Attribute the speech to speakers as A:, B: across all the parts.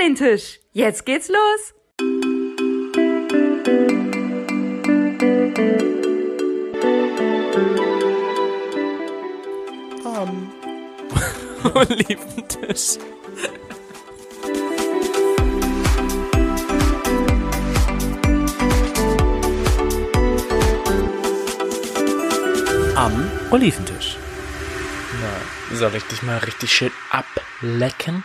A: an den Tisch. Jetzt geht's los.
B: Am Oliventisch. Am Oliventisch. Na, soll ich dich mal richtig schön ablecken?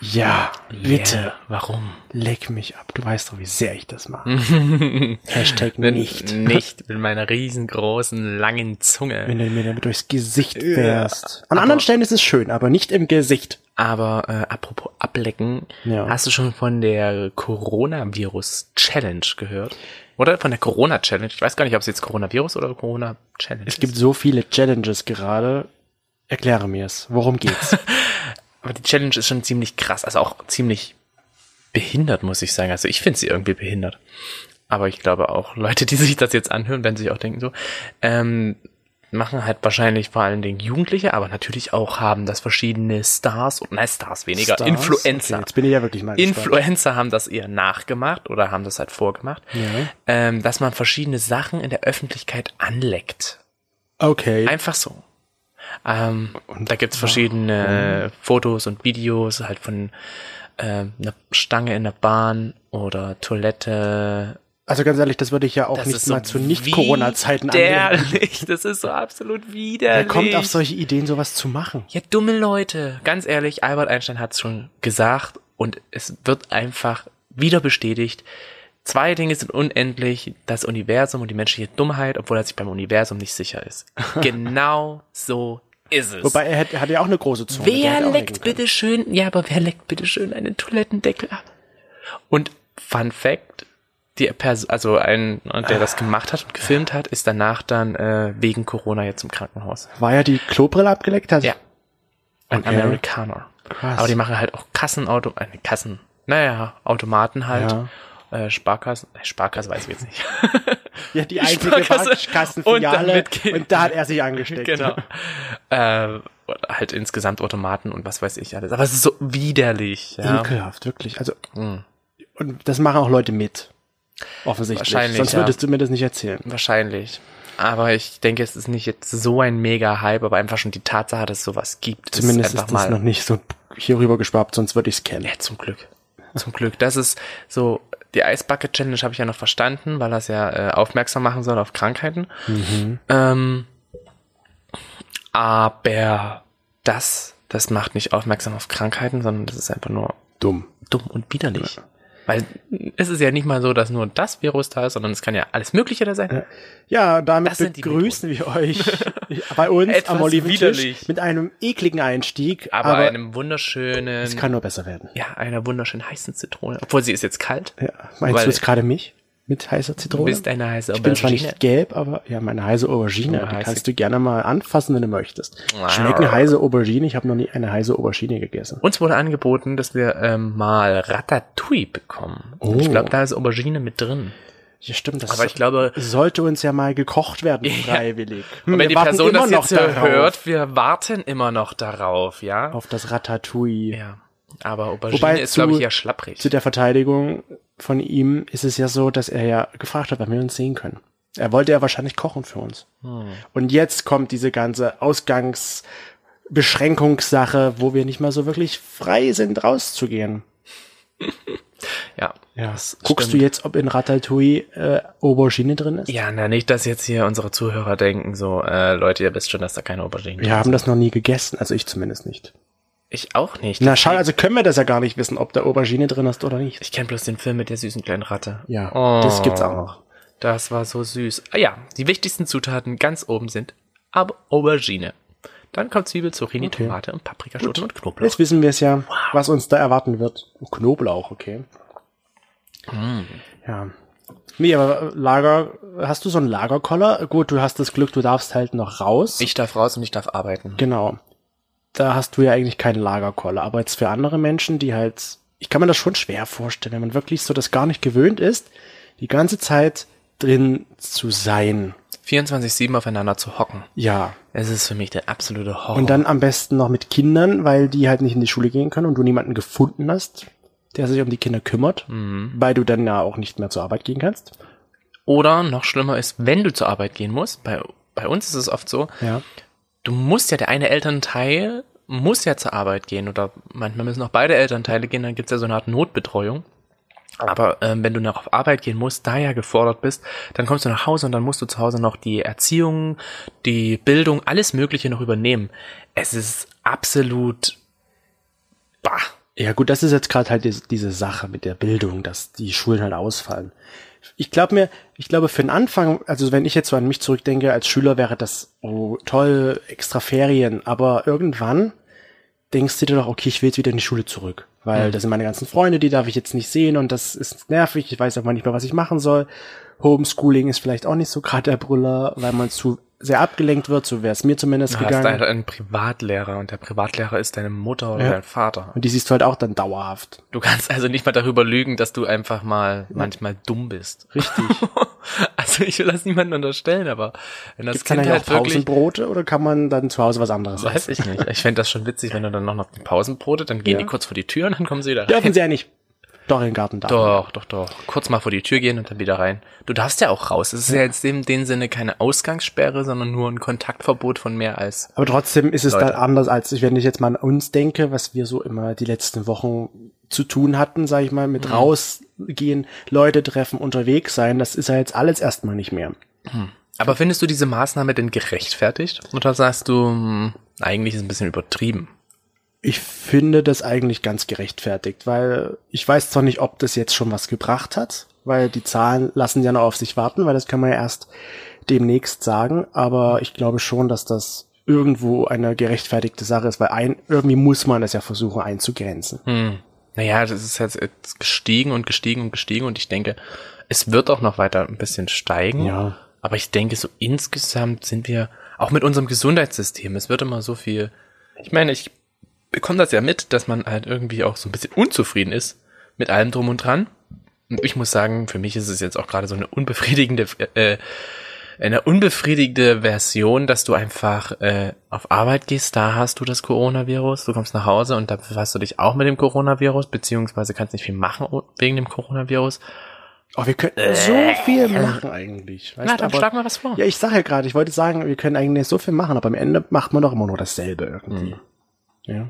C: Ja, bitte.
B: Yeah. Warum?
C: Leck mich ab. Du weißt doch, wie sehr ich das mache. Hashtag
B: Wenn
C: nicht.
B: Nicht mit meiner riesengroßen, langen Zunge.
C: Wenn du mir damit durchs Gesicht fährst. An
B: Aber-
C: anderen Stellen ist es schön, aber nicht im Gesicht.
B: Aber äh, apropos ablecken,
C: Ja.
B: hast du schon von der Coronavirus-Challenge gehört? Oder von der Corona-Challenge? Ich weiß gar nicht, ob es jetzt Coronavirus oder Corona-Challenge
C: Es gibt so viele Challenges gerade. Erkläre mir es. Worum geht's?
B: Aber die Challenge ist schon ziemlich krass, also auch ziemlich behindert, muss ich sagen. Also ich finde sie irgendwie behindert. Aber ich glaube auch, Leute, die sich das jetzt anhören, werden sich auch denken so, ähm, machen halt wahrscheinlich vor allen Dingen Jugendliche, aber natürlich auch haben das verschiedene Stars und nein, Stars weniger,
C: Stars?
B: Influencer.
C: Okay, jetzt bin ich ja wirklich mal.
B: Influencer haben das eher nachgemacht oder haben das halt vorgemacht,
C: Ja.
B: ähm, dass man verschiedene Sachen in der Öffentlichkeit anleckt.
C: Okay.
B: Einfach so. Ähm, und da gibt's verschiedene Fotos und Videos halt von ähm, einer Stange in der Bahn oder Toilette.
C: Also ganz ehrlich, das würde ich ja auch
B: Das
C: nicht
B: ist so
C: mal zu Nicht-Corona-Zeiten anwenden.
B: Das ist so absolut
C: Wer
B: widerlich.
C: kommt auf solche Ideen, sowas zu machen?
B: Ja, dumme Leute. Ganz ehrlich, Albert Einstein hat's schon gesagt und es wird einfach wieder bestätigt. Zwei Dinge sind unendlich, das Universum und die menschliche Dummheit, obwohl er sich beim Universum nicht sicher ist. genau so ist es.
C: Wobei er hat, er hat ja auch eine große Zunge.
B: wer leckt bitte schön, ja, aber wer leckt bitte schön einen Toilettendeckel ab? Und Fun Fact, die Person, also ein, der das gemacht hat und gefilmt hat, ist danach dann äh, wegen Corona jetzt im Krankenhaus.
C: War ja die Klobrille abgeleckt hat?
B: Ja. Ein
C: Okay.
B: Amerikaner.
C: Krass.
B: Aber die machen halt auch Kassenauto, äh, Kassen, naja, Automaten halt.
C: Ja.
B: Äh, Sparkassen, äh, Sparkasse weiß ich jetzt nicht.
C: Ja, die einzige. Kassenfiliale.
B: Und
C: Und da hat er sich angesteckt.
B: genau. äh, oder halt insgesamt Automaten und was weiß ich alles. Aber es ist so widerlich. Ja.
C: Ekelhaft, wirklich. Also,
B: Mhm.
C: und das machen auch Leute mit. Offensichtlich.
B: Wahrscheinlich,
C: Sonst
B: ja.
C: würdest du mir das nicht erzählen.
B: Wahrscheinlich. Aber ich denke, es ist nicht jetzt so ein mega Hype, aber einfach schon die Tatsache, dass es sowas gibt.
C: Zumindest ist,
B: einfach
C: das noch nicht so hier rüber geschwappt, sonst würde ich es kennen.
B: Ja, zum Glück. Zum Glück. Das ist so, die Eisbucket Challenge habe ich ja noch verstanden, weil das ja äh, aufmerksam machen soll auf Krankheiten. Ähm, aber das, das macht nicht aufmerksam auf Krankheiten, sondern das ist einfach nur
C: Dumm.
B: dumm und widerlich. Weil es ist ja nicht mal so, dass nur das Virus da ist, sondern es kann ja alles Mögliche da sein.
C: Ja, damit begrüßen wir euch bei uns
B: Etwas
C: am Oliventisch mit einem ekligen Einstieg.
B: Aber,
C: Aber,
B: einem wunderschönen,
C: es kann nur besser werden.
B: ja, einer wunderschön heißen Zitrone. Obwohl sie ist jetzt kalt.
C: Ja. Meinst
B: Weil-
C: du jetzt gerade mich mit heißer
B: Du
C: Zitrone?
B: bist eine heiße
C: ich bin zwar
B: Aubergine.
C: nicht gelb, aber ja, meine heiße Aubergine,
B: Ja,
C: die
B: heiße-
C: kannst du gerne mal anfassen, wenn du möchtest.
B: Wow.
C: Schmecken heiße Aubergine? Ich habe noch nie eine heiße Aubergine gegessen.
B: Uns wurde angeboten, dass wir ähm, mal Ratatouille bekommen.
C: Oh.
B: Ich glaube, da ist Aubergine mit drin.
C: Ja, stimmt. Das
B: Aber ich glaube,
C: sollte uns ja mal gekocht werden,
B: Ja.
C: freiwillig.
B: und
C: Wir
B: wenn die Person das
C: noch
B: jetzt
C: darauf,
B: hört, wir warten immer noch darauf, ja?
C: auf das Ratatouille.
B: Ja. Aber Aubergine
C: Wobei
B: ist, glaube ich, eher schlapprig.
C: Zu der Verteidigung von ihm ist es ja so, dass er ja gefragt hat, wann wir uns sehen können. Er wollte ja wahrscheinlich kochen für uns.
B: Hm.
C: Und jetzt kommt diese ganze Ausgangsbeschränkungssache, wo wir nicht mal so wirklich frei sind, rauszugehen.
B: Ja.
C: Ja. Guckst
B: stimmt.
C: du jetzt, ob in Ratatouille äh, Aubergine drin ist?
B: Ja, na, nicht, dass jetzt hier unsere Zuhörer denken, so, äh, Leute, ihr wisst schon, dass da keine Aubergine
C: Wir haben das noch nie gegessen, also ich zumindest nicht.
B: Ich auch nicht.
C: Na schau, also können wir das ja gar nicht wissen, ob da Aubergine drin ist oder nicht.
B: Ich kenne bloß den Film mit der süßen kleinen Ratte.
C: Ja,
B: Oh.
C: das gibt's auch noch.
B: Das war so süß. Ah ja, die wichtigsten Zutaten ganz oben sind aber Aubergine. Dann kommt Zwiebel, Zucchini,
C: Okay.
B: Tomate und Paprikaschoten und Knoblauch.
C: Jetzt wissen wir es ja, was uns da erwarten wird. Knoblauch, okay.
B: Mm.
C: Ja. Nee, aber Lager, hast du so einen Lagerkoller? Gut, du hast das Glück, du darfst halt noch raus.
B: Ich darf raus und ich darf arbeiten.
C: Genau. Da hast du ja eigentlich keinen Lagerkoller. Aber jetzt für andere Menschen, die halt, ich kann mir das schon schwer vorstellen, wenn man wirklich so das gar nicht gewöhnt ist, die ganze Zeit drin zu sein.
B: 24-7 aufeinander zu hocken.
C: Ja.
B: Es ist für mich der absolute Horror.
C: Und dann am besten noch mit Kindern, weil die halt nicht in die Schule gehen können und du niemanden gefunden hast, der sich um die Kinder kümmert,
B: Mhm.
C: weil du dann ja auch nicht mehr zur Arbeit gehen kannst.
B: Oder noch schlimmer ist, wenn du zur Arbeit gehen musst, bei, bei uns ist es oft so,
C: Ja.
B: Du musst ja, der eine Elternteil muss ja zur Arbeit gehen oder manchmal müssen auch beide Elternteile gehen, dann gibt's ja so eine Art Notbetreuung. Aber ähm, wenn du noch auf Arbeit gehen musst, da ja gefordert bist, dann kommst du nach Hause und dann musst du zu Hause noch die Erziehung, die Bildung, alles Mögliche noch übernehmen. Es ist absolut bah.
C: Ja gut, das ist jetzt gerade halt diese Sache mit der Bildung, dass die Schulen halt ausfallen. Ich glaube mir, ich glaube für den Anfang, also wenn ich jetzt so an mich zurückdenke, als Schüler wäre das oh, toll, extra Ferien, aber irgendwann denkst du dir doch, okay, ich will jetzt wieder in die Schule zurück, weil das sind meine ganzen Freunde, die darf ich jetzt nicht sehen und das ist nervig, ich weiß auch mal nicht mehr, was ich machen soll. Homeschooling ist vielleicht auch nicht so gerade der Brüller, weil man zu sehr abgelenkt wird, so wäre es mir zumindest
B: Du hast
C: gegangen.
B: halt einen Privatlehrer und der Privatlehrer ist deine Mutter oder
C: Ja.
B: dein Vater.
C: Und die siehst du halt auch dann dauerhaft.
B: Du kannst also nicht mal darüber lügen, dass du einfach mal manchmal dumm bist.
C: Richtig.
B: Also ich will das niemandem unterstellen, aber wenn das
C: Gibt's dann
B: Kind
C: auch
B: halt wirklich
C: Pausenbrote oder kann man dann zu Hause was anderes essen?
B: Weiß ich nicht. Ich fände das schon witzig, wenn du dann noch noch die Pausenbrote, dann gehen
C: Ja.
B: die kurz vor die Tür und dann kommen sie wieder rein.
C: Dürfen sie ja nicht. Doch, in den Garten man.
B: Doch, doch, doch. Kurz mal vor die Tür gehen und dann wieder rein. Du darfst ja auch raus. Es ist ja jetzt in dem Sinne keine Ausgangssperre, sondern nur ein Kontaktverbot von mehr als.
C: Aber trotzdem ist es
B: Leute.
C: dann anders, als ich, wenn ich jetzt mal an uns denke, was wir so immer die letzten Wochen zu tun hatten, sag ich mal,
B: Mhm.
C: mit rausgehen, Leute treffen, unterwegs sein, das ist ja jetzt alles erstmal nicht mehr.
B: Aber findest du diese Maßnahme denn gerechtfertigt? Oder sagst du, hm, eigentlich ist es ein bisschen übertrieben?
C: Ich finde das eigentlich ganz gerechtfertigt, weil ich weiß zwar nicht, ob das jetzt schon was gebracht hat, weil die Zahlen lassen ja noch auf sich warten, weil das kann man ja erst demnächst sagen, aber ich glaube schon, dass das irgendwo eine gerechtfertigte Sache ist, weil ein, irgendwie muss man das ja versuchen einzugrenzen.
B: Hm. Naja, das ist jetzt, jetzt gestiegen und gestiegen und gestiegen und ich denke, es wird auch noch weiter ein bisschen steigen.
C: Ja.
B: Aber ich denke, so insgesamt sind wir, auch mit unserem Gesundheitssystem, es wird immer so viel, ich meine, ich bekomme das ja mit, dass man halt irgendwie auch so ein bisschen unzufrieden ist mit allem drum und dran. Und ich muss sagen, für mich ist es jetzt auch gerade so eine unbefriedigende, äh, eine unbefriedigende Version, dass du einfach äh, auf Arbeit gehst, da hast du das Coronavirus, du kommst nach Hause und da befasst du dich auch mit dem Coronavirus, beziehungsweise kannst nicht viel machen wegen dem Coronavirus.
C: Oh, wir könnten so viel machen eigentlich. Weißt
B: Na, dann
C: aber-
B: schlag mal was vor.
C: Ja, ich sage ja gerade, ich wollte sagen, wir können eigentlich so viel machen, aber am Ende macht man doch immer nur dasselbe irgendwie.
B: Hm.
C: Ja.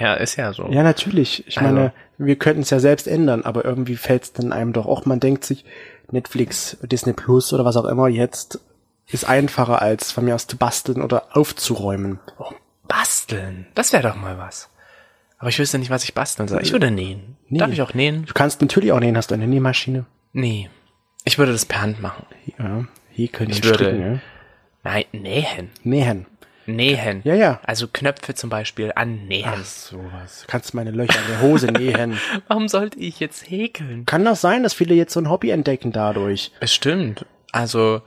B: Ja, ist ja so.
C: ja, natürlich. Ich
B: Also-
C: meine, wir könnten es ja selbst ändern, aber irgendwie fällt es dann einem doch auch, man denkt sich, Netflix, Disney Plus oder was auch immer jetzt ist einfacher als von mir aus zu basteln oder aufzuräumen.
B: Basteln. Das wäre doch mal was. Aber ich wüsste nicht, was ich basteln soll. Ich würde nähen. Darf ich auch nähen?
C: Du kannst natürlich auch nähen, hast du eine Nähmaschine?
B: Nee. Ich würde das per Hand machen.
C: Ja, häkeln
B: Ich
C: und
B: würde-
C: stricken, ja.
B: Nein, nähen.
C: Nähen.
B: Nähen.
C: Ja, ja.
B: Also Knöpfe zum Beispiel annähen.
C: Ach, sowas. Kannst meine Löcher in der Hose nähen.
B: Warum sollte ich jetzt häkeln?
C: Kann doch sein, dass viele jetzt so ein Hobby entdecken dadurch.
B: Bestimmt. Also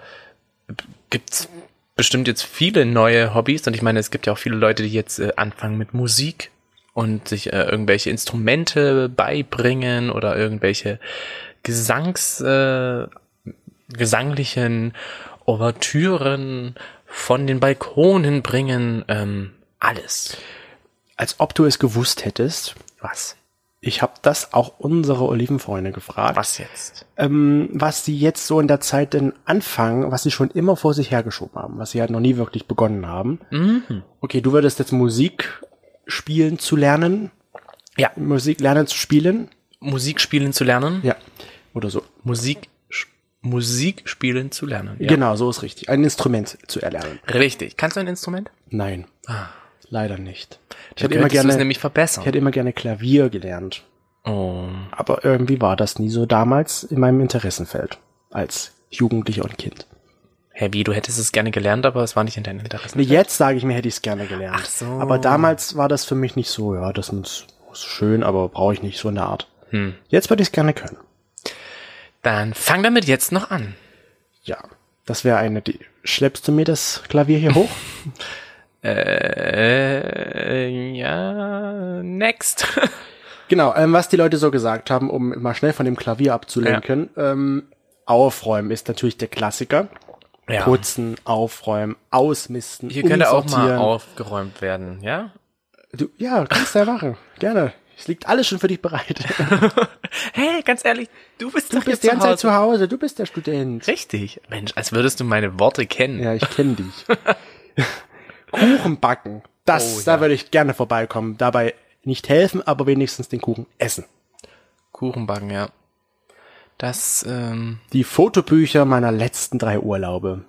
B: gibt's bestimmt jetzt viele neue Hobbys und ich meine, es gibt ja auch viele Leute, die jetzt äh, anfangen mit Musik und sich äh, irgendwelche Instrumente beibringen oder irgendwelche Gesangs äh, gesanglichen Ouvertüren von den Balkonen bringen, ähm, alles.
C: Als ob du es gewusst hättest.
B: Was?
C: Ich habe das auch unsere Olivenfreunde gefragt,
B: Was jetzt?
C: ähm, was sie jetzt so in der Zeit denn anfangen, was sie schon immer vor sich hergeschoben haben, was sie halt noch nie wirklich begonnen haben.
B: Mhm.
C: Okay, du würdest jetzt Musik spielen zu lernen,
B: Ja,
C: Musik lernen zu spielen,
B: Musik spielen zu lernen.
C: ja, oder so.
B: Musik, Musik spielen zu lernen. Ja.
C: Genau, so ist richtig. Ein Instrument zu erlernen.
B: Richtig. Kannst du ein Instrument?
C: Nein, leider nicht. Ich hätte immer gerne,
B: nämlich verbessern.
C: ich hätte immer gerne Klavier gelernt,
B: oh.
C: aber irgendwie war das nie so damals in meinem Interessenfeld als Jugendlicher und Kind.
B: Hä, wie, du hättest es gerne gelernt, aber es war nicht in deinem Interesse.
C: Nee, Jetzt sage ich mir, hätte ich es gerne gelernt.
B: Ach so.
C: Aber damals war das für mich nicht so, ja, das ist ist schön, aber brauche ich nicht so eine Art.
B: Hm.
C: Jetzt würde ich es gerne können.
B: Dann fang damit jetzt noch an.
C: Ja. Das wäre eine, die, schleppst du mir das Klavier hier hoch?
B: Äh, ja, next.
C: genau, ähm, was die Leute so gesagt haben, um mal schnell von dem Klavier abzulenken. Ähm, aufräumen ist natürlich der Klassiker.
B: ja.
C: Putzen, aufräumen, ausmisten,
B: Hier könnte auch mal aufgeräumt werden, ja?
C: Du, ja, kannst du ja machen. Gerne. Es liegt alles schon für dich bereit.
B: Hey, ganz ehrlich, du bist
C: Du
B: doch
C: bist die ganze
B: zu
C: Zeit
B: Hause.
C: zu Hause, du bist der Student.
B: Richtig. Mensch, als würdest du meine Worte kennen.
C: Ja, ich kenne dich. Kuchen backen. Das,
B: Oh,
C: da
B: ja.
C: würde ich gerne vorbeikommen. Dabei nicht helfen, aber wenigstens den Kuchen essen.
B: Kuchenbacken, ja. Das, ähm,
C: Die Fotobücher meiner letzten drei Urlaube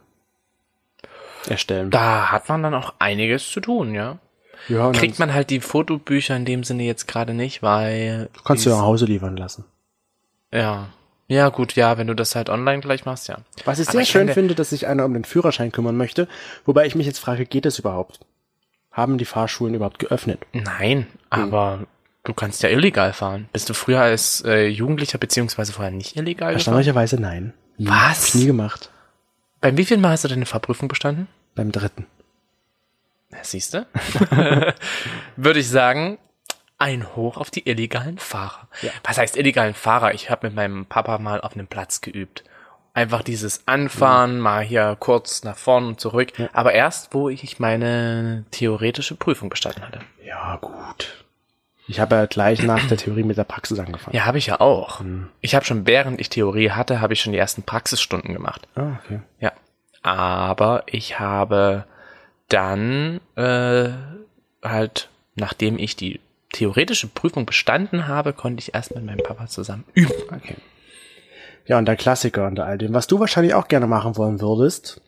C: erstellen.
B: da hat man dann auch einiges zu tun, ja.
C: Ja,
B: Kriegt man halt die Fotobücher in dem Sinne jetzt gerade nicht, weil.
C: kannst du
B: dies-
C: nach Hause liefern lassen.
B: Ja. Ja, gut, ja, wenn du das halt online gleich machst, ja.
C: Was ich
B: Aber
C: sehr
B: ich
C: schön
B: finde-
C: dass sich einer um den Führerschein kümmern möchte, wobei ich mich jetzt frage, geht das überhaupt? Haben die Fahrschulen überhaupt geöffnet?
B: Nein, aber du kannst ja illegal fahren. Bist du früher als äh, Jugendlicher beziehungsweise vorher nicht illegal?
C: Erstaunlicherweise nein.
B: Was?
C: Hab ich nie gemacht.
B: Beim wievielten Mal hast du deine Fahrprüfung bestanden?
C: Beim dritten.
B: Siehst du? Würde ich sagen, ein Hoch auf die illegalen Fahrer.
C: Ja.
B: Was heißt illegalen Fahrer? Ich habe mit meinem Papa mal auf einem Platz geübt. Einfach dieses Anfahren, mal hier kurz nach vorn und zurück. Aber erst, wo ich meine theoretische Prüfung bestanden hatte.
C: Ja, gut. Ich habe ja gleich nach der Theorie mit der Praxis angefangen.
B: Ja, habe ich ja auch. Ich habe schon, während ich Theorie hatte, habe ich schon die ersten Praxisstunden gemacht.
C: Ah, okay.
B: Ja. Aber ich habe dann äh, halt, nachdem ich die theoretische Prüfung bestanden habe, konnte ich erst mit meinem Papa zusammen üben.
C: Okay. Ja, und der Klassiker unter all dem, was du wahrscheinlich auch gerne machen wollen würdest,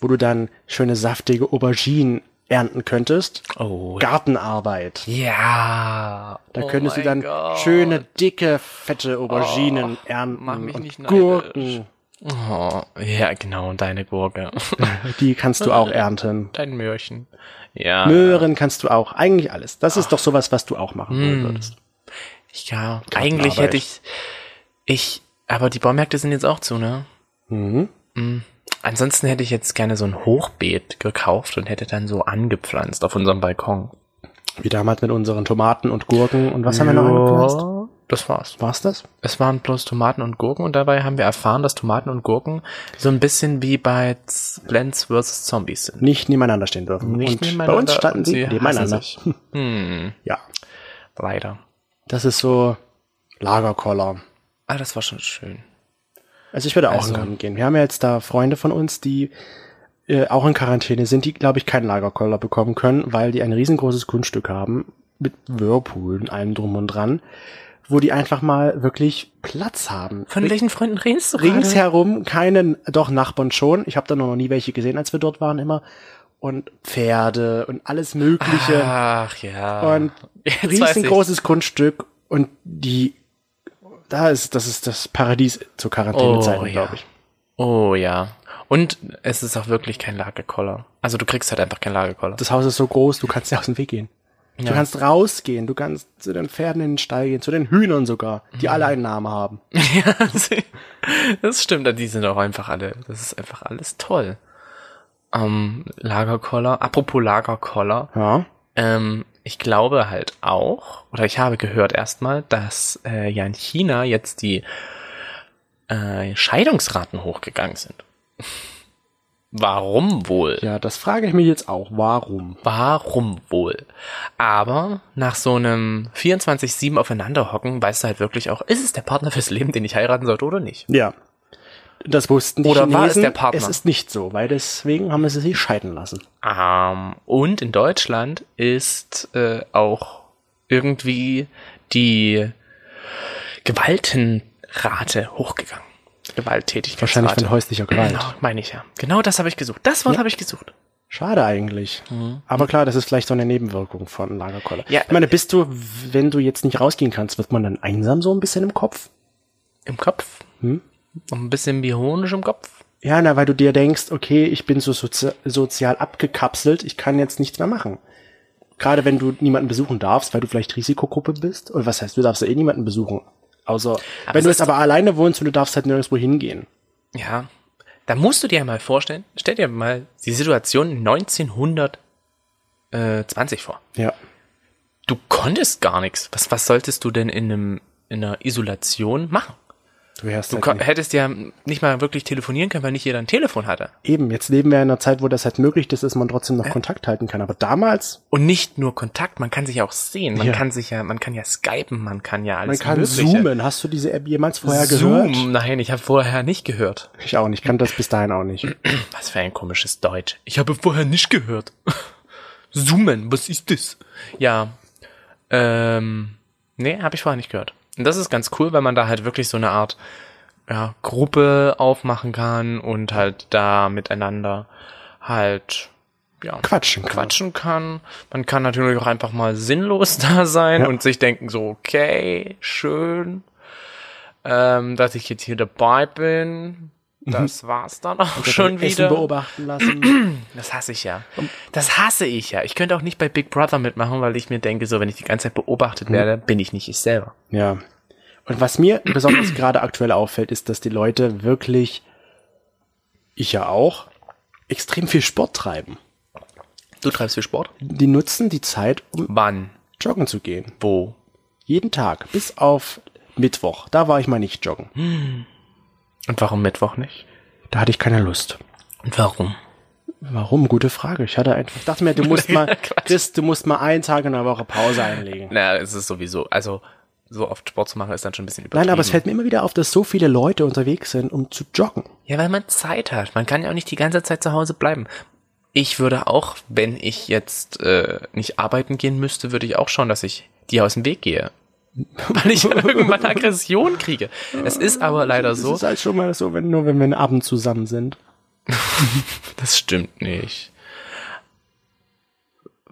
C: wo du dann schöne saftige Auberginen ernten könntest.
B: Oh.
C: Gartenarbeit.
B: Ja.
C: Da
B: oh
C: könntest du dann
B: Gott.
C: schöne, dicke, fette Auberginen
B: Oh,
C: ernten
B: mach mich
C: und
B: nicht neidisch. Oh, ja, genau, deine Gurke.
C: Die kannst du auch ernten.
B: Dein Möhrchen. Ja.
C: Möhren kannst du auch. Eigentlich alles. Das ist doch sowas, was du auch machen
B: Hm.
C: würdest.
B: Ja, eigentlich hätte ich, ich, aber die Baumärkte sind jetzt auch zu, ne?
C: Mhm.
B: Ansonsten hätte ich jetzt gerne so ein Hochbeet gekauft und hätte dann so angepflanzt auf unserem Balkon.
C: Wie damals mit unseren Tomaten und Gurken. Und was haben wir noch angepflanzt?
B: Das war's.
C: War's das?
B: Es waren bloß Tomaten und Gurken und dabei haben wir erfahren, dass Tomaten und Gurken so ein bisschen wie bei Plants vs. Zombies sind.
C: Nicht nebeneinander stehen dürfen.
B: Nicht
C: und bei uns standen sie
B: sie
C: nebeneinander.
B: Hm,
C: Ja.
B: leider.
C: Das ist so Lagerkoller.
B: Ah, das war schon schön.
C: Also ich würde auch
B: Also-
C: in Garten gehen. Wir haben ja jetzt da Freunde von uns, die äh, auch in Quarantäne sind, die, glaube ich, keinen Lagerkoller bekommen können, weil die ein riesengroßes Grundstück haben mit Whirlpool und allem drum und dran, wo die einfach mal wirklich Platz haben.
B: Von welchen Freunden redest du gerade?
C: Ringsherum keine, doch Nachbarn schon. Ich habe da noch nie welche gesehen, als wir dort waren immer. Und Pferde und alles Mögliche.
B: Ach ja.
C: und
B: Jetzt
C: riesengroßes Grundstück und die, da ist, das ist das Paradies zur Quarantänezeit,
B: Oh, ja.
C: glaube ich.
B: Oh ja. Und es ist auch wirklich kein Lagerkoller. Also du kriegst halt einfach kein Lagerkoller.
C: Das Haus ist so groß, du kannst ja aus dem Weg gehen. Du
B: Ja.
C: kannst rausgehen, du kannst zu den Pferden in den Stall gehen, zu den Hühnern sogar,
B: Mhm.
C: die alle einen Namen haben.
B: ja, das stimmt. Die sind auch einfach alle. Das ist einfach alles toll. Ähm, Lagerkoller. Apropos Lagerkoller.
C: Ja.
B: Ähm, ich glaube halt auch, oder ich habe gehört erstmal, dass äh, ja in China jetzt die äh, Scheidungsraten hochgegangen sind. Warum wohl?
C: Ja, das frage ich mich jetzt auch. Warum?
B: Warum wohl? Aber nach so einem 24-7 aufeinanderhocken weißt du halt wirklich auch, ist es der Partner fürs Leben, den ich heiraten sollte oder nicht?
C: Ja. Das wussten die
B: Oder
C: Chinesen.
B: war es der Partner?
C: Es ist nicht so, weil deswegen haben sie sich scheiden lassen.
B: Ähm, und in Deutschland ist äh, auch irgendwie die Gewaltenrate hochgegangen. Gewalttätigkeitsrate.
C: Wahrscheinlich von häuslicher Gewalt.
B: Genau, meine ich ja. Genau das habe ich gesucht. Das Wort habe ich gesucht.
C: Schade eigentlich. Aber klar, das ist vielleicht so eine Nebenwirkung von Lagerkoller.
B: Ja.
C: Ich meine, bist du, wenn du jetzt nicht rausgehen kannst, wird man dann einsam so ein bisschen im Kopf?
B: Im Kopf.
C: Hm?
B: Ein bisschen bionisch im Kopf.
C: Ja, na, weil du dir denkst, okay, ich bin so sozi sozial abgekapselt, ich kann jetzt nichts mehr machen. Gerade wenn du niemanden besuchen darfst, weil du vielleicht Risikogruppe bist. Oder was heißt, du darfst ja eh niemanden besuchen. Außer, wenn
B: es
C: du jetzt aber alleine wohnst und du darfst halt nirgendwo hingehen.
B: Ja. Da musst du dir mal vorstellen, stell dir mal die Situation 1920 vor.
C: Ja.
B: Du konntest gar nichts. Was, was solltest du denn in einem, in einer Isolation machen?
C: Du wärst
B: Du
C: halt
B: hättest ja nicht mal wirklich telefonieren können, weil nicht jeder ein Telefon hatte.
C: Eben, jetzt leben wir in einer Zeit, wo das halt möglich ist, dass man trotzdem noch Kontakt halten kann. Aber damals,
B: Und nicht nur Kontakt, man kann sich ja auch sehen. Man
C: Ja.
B: kann sich ja, man kann ja skypen, man kann ja
C: man
B: alles
C: kann
B: Mögliche.
C: zoomen. Hast du diese App jemals vorher
B: Zoom,
C: gehört?
B: nein, ich habe vorher nicht gehört.
C: Ich auch nicht, kann das bis dahin auch nicht.
B: Was für ein komisches Deutsch. Ich habe vorher nicht gehört. Zoomen, was ist das? Ja, ähm, nee, habe ich vorher nicht gehört. Und das ist ganz cool, weil man da halt wirklich so eine Art ja, Gruppe aufmachen kann und halt da miteinander halt ja,
C: Quatschen kann.
B: quatschen kann. Man kann natürlich auch einfach mal sinnlos da sein
C: Ja.
B: und sich denken so, okay, schön, ähm, dass ich jetzt hier dabei bin. Das war's dann auch schon
C: Essen
B: wieder.
C: beobachten lassen.
B: Das hasse ich ja. Das hasse ich ja. Ich könnte auch nicht bei Big Brother mitmachen, weil ich mir denke, so, wenn ich die ganze Zeit beobachtet werde, bin ich nicht ich selber.
C: ja. Und was mir besonders gerade aktuell auffällt, ist, dass die Leute wirklich, ich ja auch, extrem viel Sport treiben.
B: Du treibst viel Sport?
C: Die nutzen die Zeit, um
B: Wann?
C: joggen zu gehen.
B: Wo?
C: Jeden Tag, bis auf Mittwoch. Da war ich mal nicht joggen.
B: Und warum Mittwoch nicht?
C: Da hatte ich keine Lust.
B: Und warum?
C: Warum? Gute Frage. Ich hatte einfach, ich dachte mir, du musst mal. Chris, du musst mal einen Tag in der Woche Pause einlegen.
B: Na, es ist sowieso, also so oft Sport zu machen ist dann schon ein bisschen übertrieben.
C: Nein, aber es fällt mir immer wieder auf, dass so viele Leute unterwegs sind, um zu joggen.
B: Ja, weil man Zeit hat. Man kann ja auch nicht die ganze Zeit zu Hause bleiben. Ich würde auch, wenn ich jetzt äh, nicht arbeiten gehen müsste, würde ich auch schauen, dass ich die aus dem Weg gehe. Weil ich irgendwann Aggression kriege. Es ist aber leider so.
C: ist halt schon mal so, wenn nur wenn wir einen Abend zusammen sind.
B: Das stimmt nicht.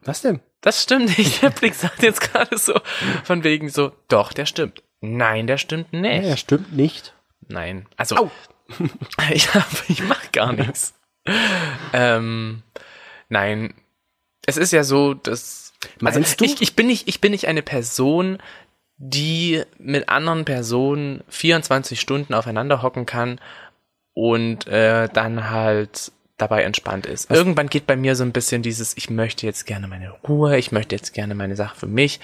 C: Was denn?
B: Das stimmt nicht. Der Blick sagt jetzt gerade so von wegen so, doch, der stimmt. Nein, der stimmt nicht.
C: Ja, stimmt nicht.
B: Nein. Also, ich, hab, ich mach gar nichts. ähm, nein. Es ist ja so, dass. Also
C: Meinst du?
B: Ich, ich, bin nicht, ich bin nicht eine Person, die mit anderen Personen 24 Stunden aufeinander hocken kann und äh, dann halt dabei entspannt ist. Irgendwann geht bei mir so ein bisschen dieses, ich möchte jetzt gerne meine Ruhe, ich möchte jetzt gerne meine Sache für mich.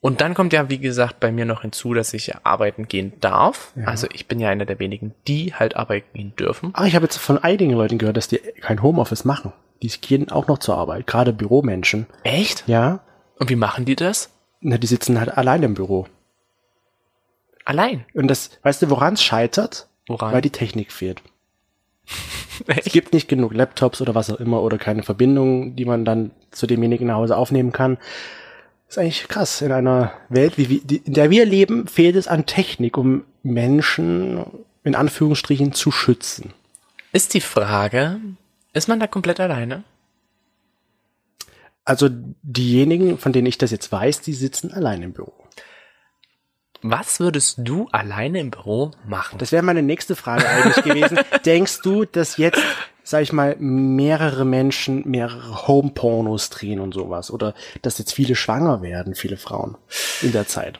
B: Und dann kommt ja, wie gesagt, bei mir noch hinzu, dass ich arbeiten gehen darf. Also ich bin ja einer der wenigen, die halt arbeiten gehen dürfen.
C: Ach, ich habe jetzt von einigen Leuten gehört, dass die kein Homeoffice machen. Die gehen auch noch zur Arbeit, gerade Büromenschen.
B: Echt?
C: Ja,
B: Und wie machen die das?
C: Na, die sitzen halt allein im Büro.
B: Allein.
C: Und das, weißt du, woran es scheitert?
B: Woran?
C: Weil die Technik fehlt. Es gibt nicht genug Laptops oder was auch immer oder keine Verbindung, die man dann zu demjenigen nach Hause aufnehmen kann. ist eigentlich krass. In einer Welt, wie, die- in der wir leben, fehlt es an Technik, um Menschen in Anführungsstrichen zu schützen.
B: Ist die Frage, ist man da komplett alleine?
C: Also diejenigen, von denen ich das jetzt weiß, die sitzen allein im Büro.
B: Was würdest du alleine im Büro machen?
C: Das wäre meine nächste Frage eigentlich gewesen. Denkst du, dass jetzt, sag ich mal, mehrere Menschen mehrere Home-Pornos drehen und sowas? Oder dass jetzt viele schwanger werden, viele Frauen in der Zeit?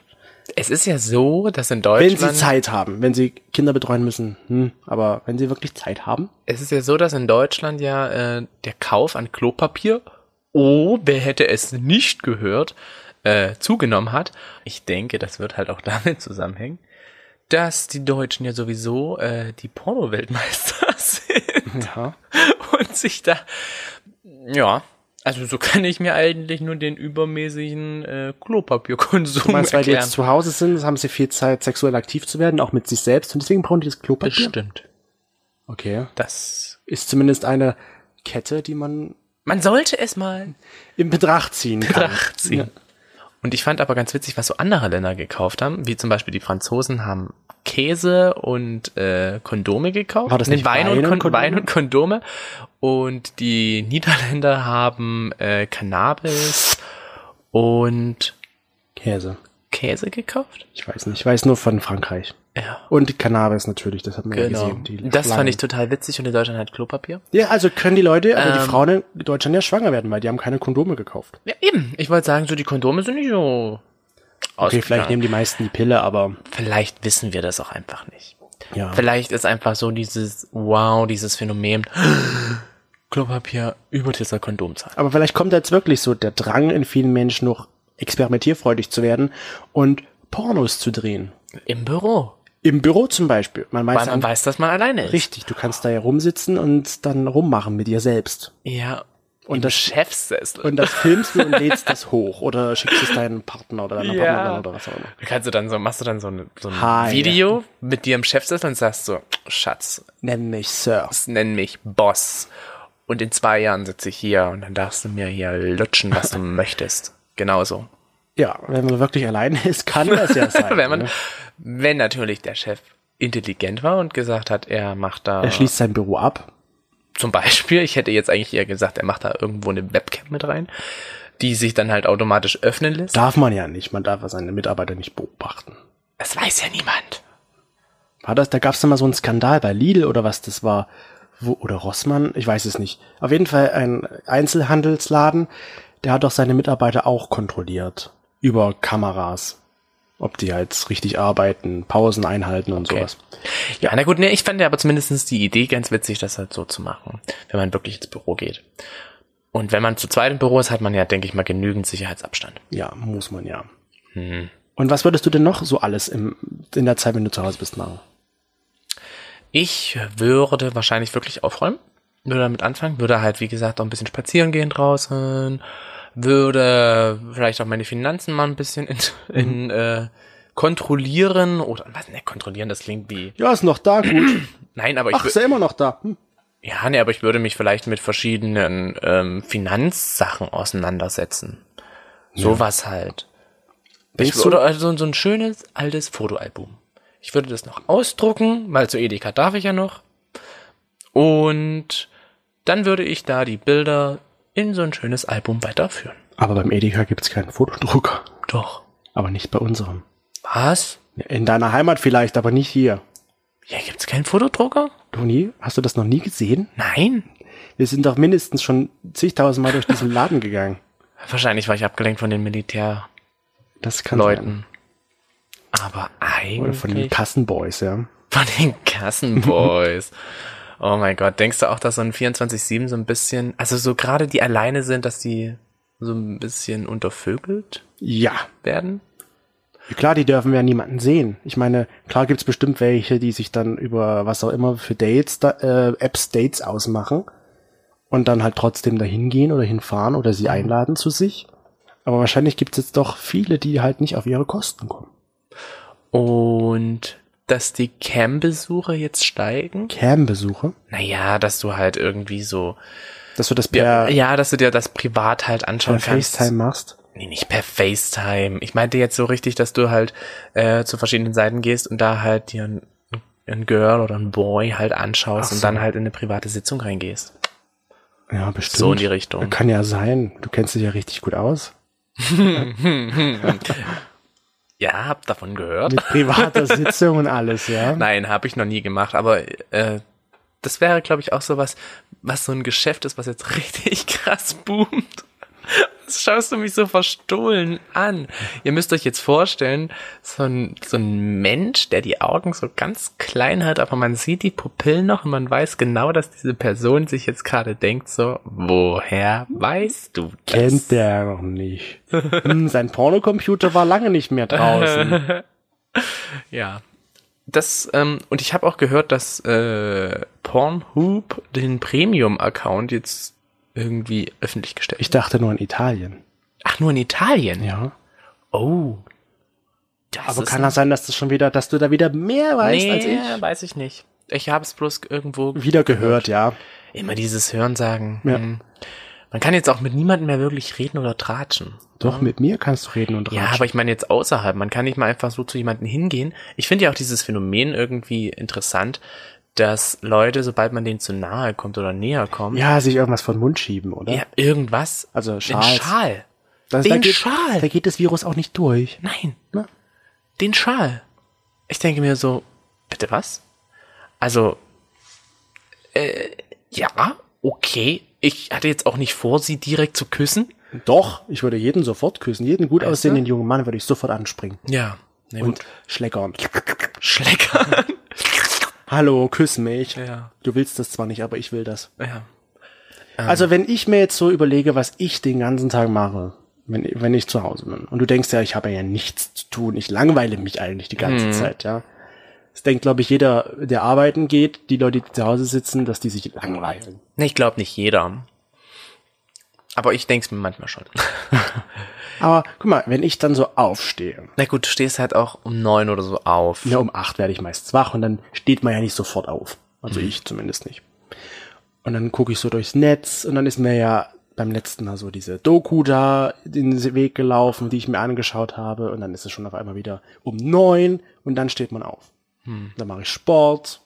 B: Es ist ja so, dass in
C: Wenn
B: Deutschland,
C: sie Zeit haben, wenn sie Kinder betreuen müssen, hm, aber wenn sie wirklich Zeit haben,
B: es ist ja so, dass in Deutschland ja äh, der Kauf an Klopapier, oh, wer hätte es nicht gehört, äh, zugenommen hat. Ich denke, das wird halt auch damit zusammenhängen, dass die Deutschen ja sowieso äh, die Porno-Weltmeister sind.
C: ja,
B: und sich da, ja, also so kann ich mir eigentlich nur den übermäßigen äh, Klopapierkonsum
C: du meinst, weil die
B: erklären.
C: jetzt zu Hause sind, haben sie viel Zeit, sexuell aktiv zu werden, auch mit sich selbst und deswegen brauchen die das Klopapier?
B: Bestimmt.
C: Okay.
B: Das.
C: Ist zumindest eine Kette, die man
B: Man sollte es mal
C: in Betracht ziehen.
B: Betracht ziehen.
C: Ja.
B: Und ich fand aber ganz witzig, was so andere Länder gekauft haben, wie zum Beispiel die Franzosen haben Käse und äh, Kondome gekauft.
C: War das nicht
B: Wein,
C: Wein
B: und
C: und
B: Kon
C: Kondome?
B: Wein und Kondome. Und die Niederländer haben äh, Cannabis und
C: Käse.
B: Käse gekauft.
C: Ich weiß nicht. Ich weiß nur von Frankreich.
B: Ja.
C: Und Cannabis natürlich, das hat man ja
B: Genau.
C: gesehen. Die
B: Das fand
C: Schlangen.
B: ich total witzig und in Deutschland halt Klopapier.
C: Ja, also können die Leute, aber die
B: Ähm.
C: Frauen in Deutschland ja schwanger werden, weil die haben keine Kondome gekauft.
B: Ja, eben. Ich wollte sagen, so die Kondome sind nicht so.
C: Okay, vielleicht nehmen die meisten die Pille, aber
B: Vielleicht wissen wir das auch einfach nicht.
C: ja.
B: Vielleicht ist einfach so dieses, wow, dieses Phänomen, Klopapier über dieser Kondomzahl.
C: Aber vielleicht kommt jetzt wirklich so der Drang in vielen Menschen noch experimentierfreudig zu werden und Pornos zu drehen.
B: Im Büro.
C: Im Büro zum Beispiel. Man weiß,
B: Weil man
C: dann-
B: weiß, dass man alleine ist.
C: richtig, du kannst da ja rumsitzen und dann rummachen mit dir selbst.
B: Ja.
C: Und das-
B: Chefsessel.
C: Und das filmst du und lädst das hoch oder schickst es deinem Partner oder deiner
B: Ja.
C: Partnerin oder was auch immer.
B: Kannst du dann so, machst du dann so ein, so ein
C: Hi.
B: Video mit dir im Chefsessel und sagst so, Schatz,
C: Nenn mich Sir.
B: nenn mich Boss. Und in zwei Jahren sitze ich hier und dann darfst du mir hier lutschen, was du möchtest. Genauso.
C: Ja, wenn man wirklich alleine ist, kann das ja sein.
B: wenn man,
C: ne?
B: wenn natürlich der Chef intelligent war und gesagt hat, er macht da
C: Er schließt sein Büro ab.
B: zum Beispiel, ich hätte jetzt eigentlich eher gesagt, er macht da irgendwo eine Webcam mit rein, die sich dann halt automatisch öffnen lässt.
C: Darf man ja nicht. Man darf ja seine Mitarbeiter nicht beobachten.
B: Das weiß ja niemand.
C: War das, da gab es mal so einen Skandal bei Lidl oder was das war, wo, oder Rossmann, ich weiß es nicht. Auf jeden Fall ein Einzelhandelsladen, der hat doch seine Mitarbeiter auch kontrolliert. Über Kameras. Ob die halt richtig arbeiten, Pausen einhalten und
B: Okay.
C: sowas.
B: Ja, na gut, ne, ich fand ja aber zumindest die Idee ganz witzig, das halt so zu machen, wenn man wirklich ins Büro geht. Und wenn man zu zweit im Büro ist, hat man ja, denke ich mal, genügend Sicherheitsabstand.
C: Ja, muss man ja.
B: Hm.
C: Und was würdest du denn noch so alles im, in der Zeit, wenn du zu Hause bist, machen?
B: Ich würde wahrscheinlich wirklich aufräumen, würde damit anfangen, würde halt, wie gesagt, auch ein bisschen spazieren gehen draußen, würde vielleicht auch meine Finanzen mal ein bisschen in, in äh, kontrollieren oder was, ne, kontrollieren, das klingt wie,
C: Ja, ist noch da, gut.
B: nein, aber ich,
C: Ach, ist er immer noch da. Hm.
B: Ja, nee, aber ich würde mich vielleicht mit verschiedenen ähm, Finanzsachen auseinandersetzen. Sowas halt. Ich,
C: Denkst du-
B: oder also so ein schönes altes Fotoalbum. Ich würde das noch ausdrucken, weil zu Edeka darf ich ja noch. Und dann würde ich da die Bilder in so ein schönes Album weiterführen.
C: Aber beim Edeka gibt's keinen Fotodrucker.
B: Doch.
C: Aber nicht bei unserem.
B: Was?
C: In deiner Heimat vielleicht, aber nicht hier.
B: Ja, gibt's keinen Fotodrucker?
C: Du nie? Hast du das noch nie gesehen?
B: Nein.
C: Wir sind doch mindestens schon zigtausendmal durch diesen Laden gegangen.
B: Wahrscheinlich war ich abgelenkt von den Militärleuten.
C: Das kann sein.
B: Aber
C: Oder von den
B: eigentlich
C: Kassenboys, ja.
B: von den Kassenboys. oh mein Gott, denkst du auch, dass so ein 24-7 so ein bisschen, also so gerade die alleine sind, dass die so ein bisschen untervögelt
C: Ja.
B: werden?
C: Klar, die dürfen ja niemanden sehen. Ich meine, klar gibt's bestimmt welche, die sich dann über was auch immer für Dates, da, äh, Apps Dates ausmachen und dann halt trotzdem dahin gehen oder hinfahren oder sie einladen zu sich. Aber wahrscheinlich gibt's jetzt doch viele, die halt nicht auf ihre Kosten kommen.
B: Und dass die Cam-Besuche jetzt steigen?
C: Cam-Besuche,
B: Naja, dass du halt irgendwie so,
C: dass du das
B: ja,
C: per,
B: ja dass du dir das privat halt anschauen
C: per
B: kannst.
C: FaceTime machst.
B: Nee, nicht per FaceTime. Ich meinte jetzt so richtig, dass du halt äh, zu verschiedenen Seiten gehst und da halt dir ein, ein Girl oder ein Boy halt anschaust
C: Ach
B: und
C: so.
B: dann halt in eine private Sitzung reingehst.
C: Ja, bestimmt.
B: So in die Richtung.
C: Kann ja sein. Du kennst dich ja richtig gut aus.
B: Ja, hab davon gehört.
C: Mit privater Sitzung und alles, ja.
B: Nein, habe ich noch nie gemacht, aber äh, das wäre, glaube ich, auch so was, was so ein Geschäft ist, was jetzt richtig krass boomt. Schaust du mich so verstohlen an? Ihr müsst euch jetzt vorstellen, so ein, so ein Mensch, der die Augen so ganz klein hat, aber man sieht die Pupillen noch und man weiß genau, dass diese Person sich jetzt gerade denkt so, woher weißt du das?
C: Kennt der noch nicht. Hm, sein Pornocomputer war lange nicht mehr draußen.
B: Ja. Das, ähm, und ich habe auch gehört, dass äh, Pornhub den Premium-Account jetzt irgendwie öffentlich gestellt.
C: Ich dachte nur in Italien.
B: Ach, nur in Italien?
C: Ja.
B: Oh. Das
C: Aber kann das sein, dass das schon wieder, dass du da wieder mehr weißt
B: nee,
C: als ich?
B: weiß ich nicht. Ich habe es bloß irgendwo
C: Wieder gehört, ja.
B: immer dieses Hörensagen.
C: Ja.
B: Hm. Man kann jetzt auch mit niemandem mehr wirklich reden oder tratschen.
C: Doch, mit mir kannst du reden und
B: Ja,
C: ratschen.
B: aber ich meine jetzt außerhalb. Man kann nicht mal einfach so zu jemandem hingehen. Ich finde ja auch dieses Phänomen irgendwie interessant, dass Leute, sobald man denen zu nahe kommt oder näher kommt,
C: ja, sich irgendwas von den Mund schieben, oder?
B: ja, irgendwas,
C: Also
B: den
C: Schals.
B: Schal.
C: Das,
B: den
C: da, geht,
B: Schal.
C: da geht das Virus auch nicht durch.
B: Nein,
C: Ne?
B: den Schal. Ich denke mir so, bitte was? Also, äh, ja, okay. Ich hatte jetzt auch nicht vor, sie direkt zu küssen.
C: Doch, ich würde jeden sofort küssen. Jeden gut
B: Weißt
C: aussehenden jungen Mann würde ich sofort anspringen.
B: Ja. Na
C: Und
B: gut.
C: schleckern.
B: Schleckern.
C: Hallo, küss mich.
B: ja,
C: Du willst das zwar nicht, aber ich will das.
B: ja.
C: Also wenn ich mir jetzt so überlege, was ich den ganzen Tag mache, wenn, wenn ich zu Hause bin, und du denkst ja, ich habe ja nichts zu tun, ich langweile mich eigentlich die ganze Zeit, ja. Es denkt, glaube ich, jeder, der arbeiten geht, die Leute, die zu Hause sitzen, dass die sich langweilen.
B: Nee, ich glaube nicht jeder. Aber ich denke es mir manchmal schon.
C: Aber guck mal, wenn ich dann so aufstehe,
B: Na gut, du stehst halt auch um neun oder so auf.
C: ja, um acht werde ich meistens wach und dann steht man ja nicht sofort auf. Also ich zumindest nicht. Und dann gucke ich so durchs Netz und dann ist mir ja beim letzten Mal so diese Doku da den Weg gelaufen, die ich mir angeschaut habe und dann ist es schon auf einmal wieder um neun und dann steht man auf. Dann mache ich Sport.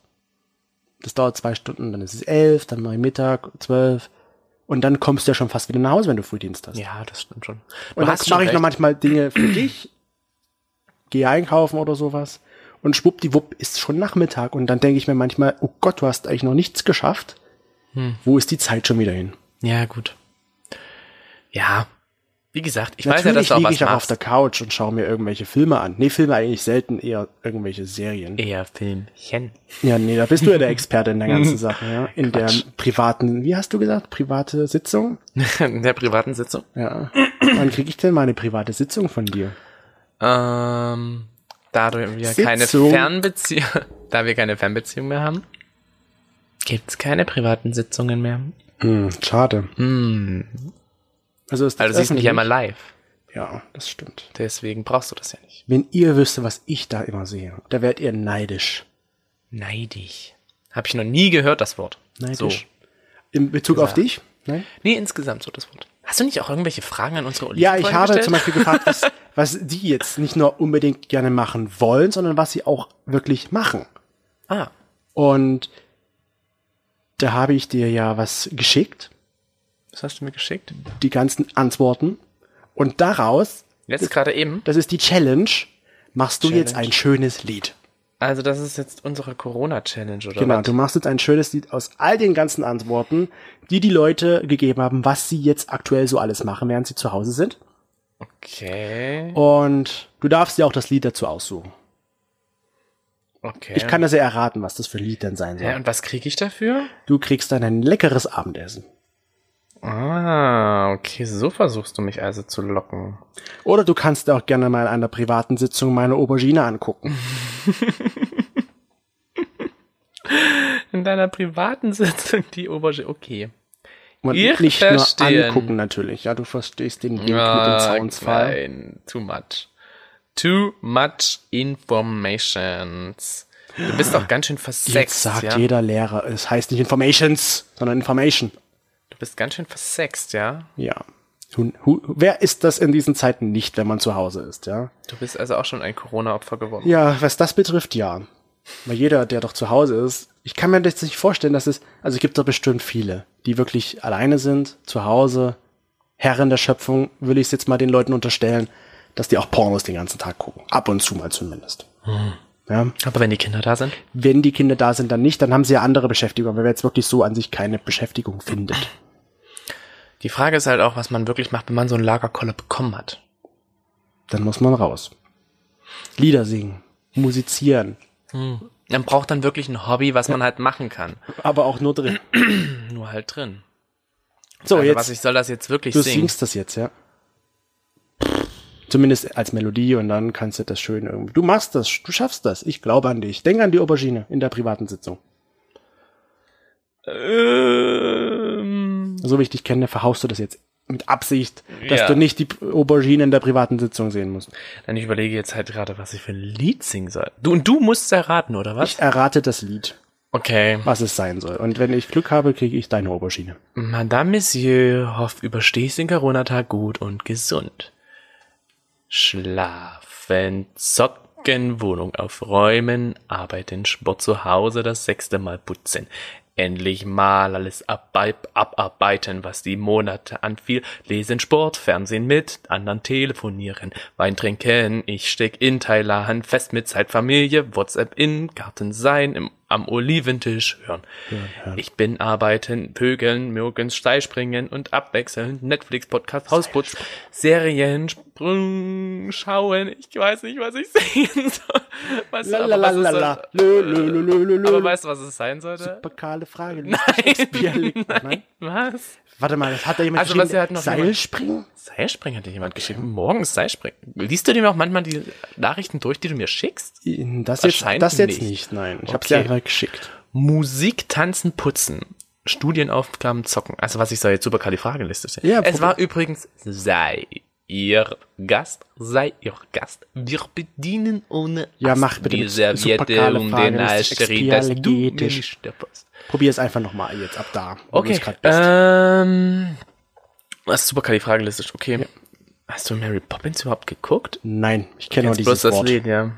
C: Das dauert zwei Stunden, dann ist es elf, dann mache ich Mittag, zwölf. Und dann kommst du ja schon fast wieder nach Hause, wenn du Frühdienst hast.
B: Ja, das stimmt schon. Du
C: Und dann mache ich noch manchmal Dinge für dich, gehe einkaufen oder sowas. Und schwuppdiwupp ist schon Nachmittag. Und dann denke ich mir manchmal, oh Gott, du hast eigentlich noch nichts geschafft.
B: Hm.
C: Wo ist die Zeit schon wieder hin?
B: Ja, gut. Ja. Wie gesagt, ich weiß ja, dass
C: Natürlich
B: du auch
C: liege
B: was
C: ich auch auf der Couch und schaue mir irgendwelche Filme an. Nee, Filme eigentlich selten, eher irgendwelche Serien.
B: Eher Filmchen.
C: Ja, nee, da bist du ja der Experte in der ganzen Sache, ja. In der privaten, wie hast du gesagt, private Sitzung?
B: In der privaten Sitzung.
C: Ja. Wann kriege ich denn mal eine private Sitzung von dir?
B: Ähm, da wir keine
C: Sitzung.
B: Fernbeziehung, da wir keine Fernbeziehung mehr haben, gibt's keine privaten Sitzungen mehr.
C: Hm, schade.
B: Hm.
C: Also ist das
B: Also sie ist nicht einmal live.
C: Ja, das stimmt.
B: Deswegen brauchst du das ja nicht.
C: Wenn ihr wüsstet, was ich da immer sehe, da werdet ihr neidisch.
B: Neidig. Habe ich noch nie gehört, das Wort.
C: Neidisch.
B: So.
C: In Bezug auf
B: Gesagt.
C: dich? Nein?
B: Nee, insgesamt so das Wort. Hast du nicht auch irgendwelche Fragen an unsere
C: Ja, ich habe
B: gestellt?
C: zum Beispiel gefragt, was, was die jetzt nicht nur unbedingt gerne machen wollen, sondern was sie auch wirklich machen.
B: Ah,
C: Und da habe ich dir ja was geschickt,
B: was hast du mir geschickt?
C: die ganzen Antworten. Und daraus,
B: Jetzt gerade eben.
C: das ist die Challenge, machst du
B: Challenge.
C: jetzt ein schönes Lied.
B: Also das ist jetzt unsere Corona-Challenge, oder
C: Genau,
B: was?
C: du machst jetzt ein schönes Lied aus all den ganzen Antworten, die die Leute gegeben haben, was sie jetzt aktuell so alles machen, während sie zu Hause sind.
B: Okay,
C: Und du darfst dir auch das Lied dazu aussuchen.
B: okay.
C: Ich kann das ja erraten, was das für ein Lied denn sein soll.
B: ja, und was kriege ich dafür?
C: Du kriegst dann ein leckeres Abendessen.
B: Ah, okay, so versuchst du mich also zu locken.
C: Oder du kannst dir auch gerne mal in einer privaten Sitzung meine Aubergine angucken.
B: In deiner privaten Sitzung die Aubergine, okay.
C: Und
B: Ich
C: nicht
B: verstehen.
C: nur angucken natürlich. Ja, du verstehst den Wink mit dem
B: Ah,
C: Soundsfall.
B: Nein, too much. Too much informations. Du bist doch ganz schön
C: Jetzt
B: versext,
C: sagt
B: ja?
C: jeder Lehrer, es heißt nicht Informations, sondern Information.
B: Du bist ganz schön versext, ja?
C: Ja. Hu- hu- Wer ist das in diesen Zeiten nicht, wenn man zu Hause ist, ja?
B: Du bist also auch schon ein Corona-Opfer geworden.
C: Ja, was das betrifft, ja. Weil jeder, der doch zu Hause ist, ich kann mir das nicht vorstellen, dass es, also es gibt doch bestimmt viele, die wirklich alleine sind, zu Hause, Herren der Schöpfung, will ich es jetzt mal den Leuten unterstellen, dass die auch Pornos den ganzen Tag gucken. Ab und zu mal zumindest. Ja.
B: Aber wenn die Kinder da sind?
C: Wenn die Kinder da sind, dann nicht, dann haben sie ja andere Beschäftigung, weil wer jetzt wirklich so an sich keine Beschäftigung findet.
B: Die Frage ist halt auch, was man wirklich macht, wenn man so einen Lagerkoller bekommen hat.
C: Dann muss man raus. Lieder singen, musizieren,
B: Man braucht dann wirklich ein Hobby, was man halt machen kann.
C: aber auch nur drin.
B: Nur halt drin.
C: So,
B: also
C: jetzt.
B: was ich soll das jetzt wirklich
C: Du
B: singen?
C: singst das jetzt, ja? Zumindest als Melodie und dann kannst du das schön irgendwie. Du machst das, du schaffst das. Ich glaube an dich. Denk an die Aubergine in der privaten Sitzung.
B: Ähm,
C: So wie ich dich kenne, verhaust du das jetzt mit Absicht, dass
B: Ja.
C: du nicht die Aubergine in der privaten Sitzung sehen musst.
B: dann ich überlege jetzt halt gerade, was ich für ein Lied singen soll. Du und du musst erraten, oder was?
C: Ich errate das Lied,
B: Okay.
C: was es sein soll. Und wenn ich Glück habe, kriege ich deine Aubergine.
B: Madame Monsieur, hoff, überstehst den Corona-Tag gut und gesund. Schlafen, zocken, Wohnung aufräumen, arbeiten, Sport zu Hause, das sechste Mal putzen. Endlich mal alles abarbeiten, was die Monate anfiel. Lesen, Sport, Fernsehen mit, anderen telefonieren, Wein trinken, ich steck in Thailand, fest mit Zeit, Familie, WhatsApp in, Garten sein, im, am Oliventisch hören. Ich bin arbeiten, pögeln, morgens steil springen und abwechselnd Netflix, Podcast, Hausputz, Serien, Sprung, schauen. Ich weiß nicht, was ich singen soll. Weißt du, aber, weißt du, was es sein sollte?
C: Superkale Frage.
B: Nein,
C: Nein.
B: Was?
C: Warte mal, das hat da jemand
B: Also,
C: geschrieben.
B: was ja halt noch
C: Seilspringen?
B: Seilspringen hat dir jemand geschrieben. Morgens Seilspringen. Liest du dir auch manchmal die Nachrichten durch, die du mir schickst?
C: Das jetzt, das jetzt
B: nicht.
C: nicht, nein. Ich hab's
B: Okay.
C: dir einfach geschickt.
B: Musik, Tanzen, Putzen. Studienaufgaben, Zocken. Also was ich so jetzt super stelle.
C: Ja,
B: es war übrigens, sei ihr Gast, sei ihr Gast. Wir bedienen ohne
C: Ja, mach bitte
B: die Serviette um
C: Frage,
B: den
C: das ist
B: Alsteri, dass du mir nicht.
C: Probier es einfach nochmal jetzt ab da.
B: Okay, ähm, was super Frageliste okay. Hast du Mary Poppins überhaupt geguckt?
C: Nein, ich kenne nur dieses
B: bloß das
C: Wort.
B: Lied, ja.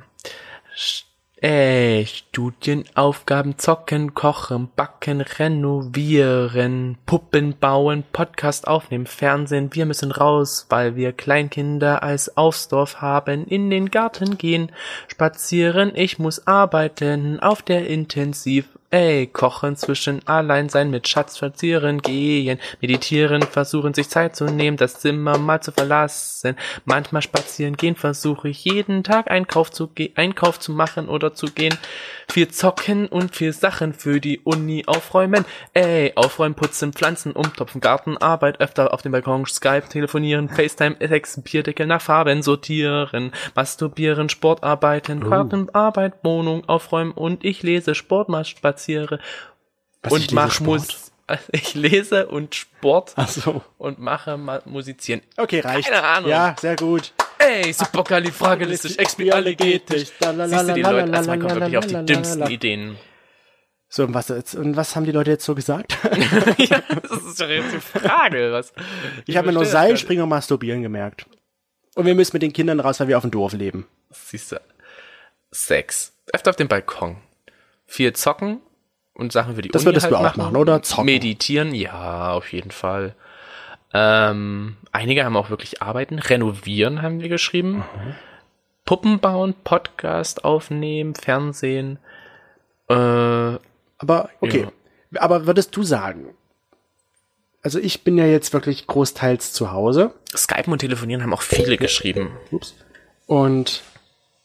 B: Sch- Ey, Studienaufgaben, zocken, kochen, backen, renovieren, Puppen bauen, Podcast aufnehmen, Fernsehen, wir müssen raus, weil wir Kleinkinder als aufs Dorf haben, in den Garten gehen, spazieren, ich muss arbeiten, auf der Intensiv, ey, kochen zwischen allein sein, mit Schatz spazieren gehen, meditieren, versuchen sich Zeit zu nehmen, das Zimmer mal zu verlassen, manchmal spazieren gehen, versuche ich jeden Tag Einkauf zu, ge Einkauf zu machen oder zu gehen, viel zocken und viel Sachen für die Uni aufräumen, ey, aufräumen, putzen, Pflanzen, umtopfen, Gartenarbeit, öfter auf dem Balkon, Skype, telefonieren, FaceTime, Sex, Bierdeckel nach Farben sortieren, masturbieren, Sport arbeiten, Gartenarbeit, Wohnung aufräumen und ich lese Sport, mal spaziere
C: Was,
B: und
C: lese
B: mach
C: Sport?
B: Mus ich lese und Sport
C: so.
B: und mache mal musizieren.
C: Okay, reicht.
B: Keine Ahnung.
C: Ja, sehr gut.
B: Ey, superkalifragilistisch, expialigetisch. Siehst du die Leute, also man kommt wirklich auf die dümmsten Ideen.
C: So, und was, jetzt, und was haben die Leute jetzt so gesagt?
B: ja, das ist doch jetzt die Frage. Was,
C: Ich habe mir nur Seilspringen und Masturbieren gemerkt. Und wir müssen mit den Kindern raus, weil wir auf dem Dorf leben.
B: Siehst du. Sex. Öfter auf dem Balkon. Viel zocken und Sachen für die
C: Das
B: Uni
C: würdest
B: halt
C: du auch machen, oder? Zocken.
B: Meditieren, ja, auf jeden Fall. Ähm, einige haben auch wirklich arbeiten. Renovieren haben wir geschrieben.
C: Mhm.
B: Puppen bauen, Podcast aufnehmen, Fernsehen. Äh,
C: Aber, okay. Aber würdest du sagen, also ich bin ja jetzt wirklich großteils zu Hause.
B: Skypen und Telefonieren haben auch viele geschrieben.
C: Ups. Und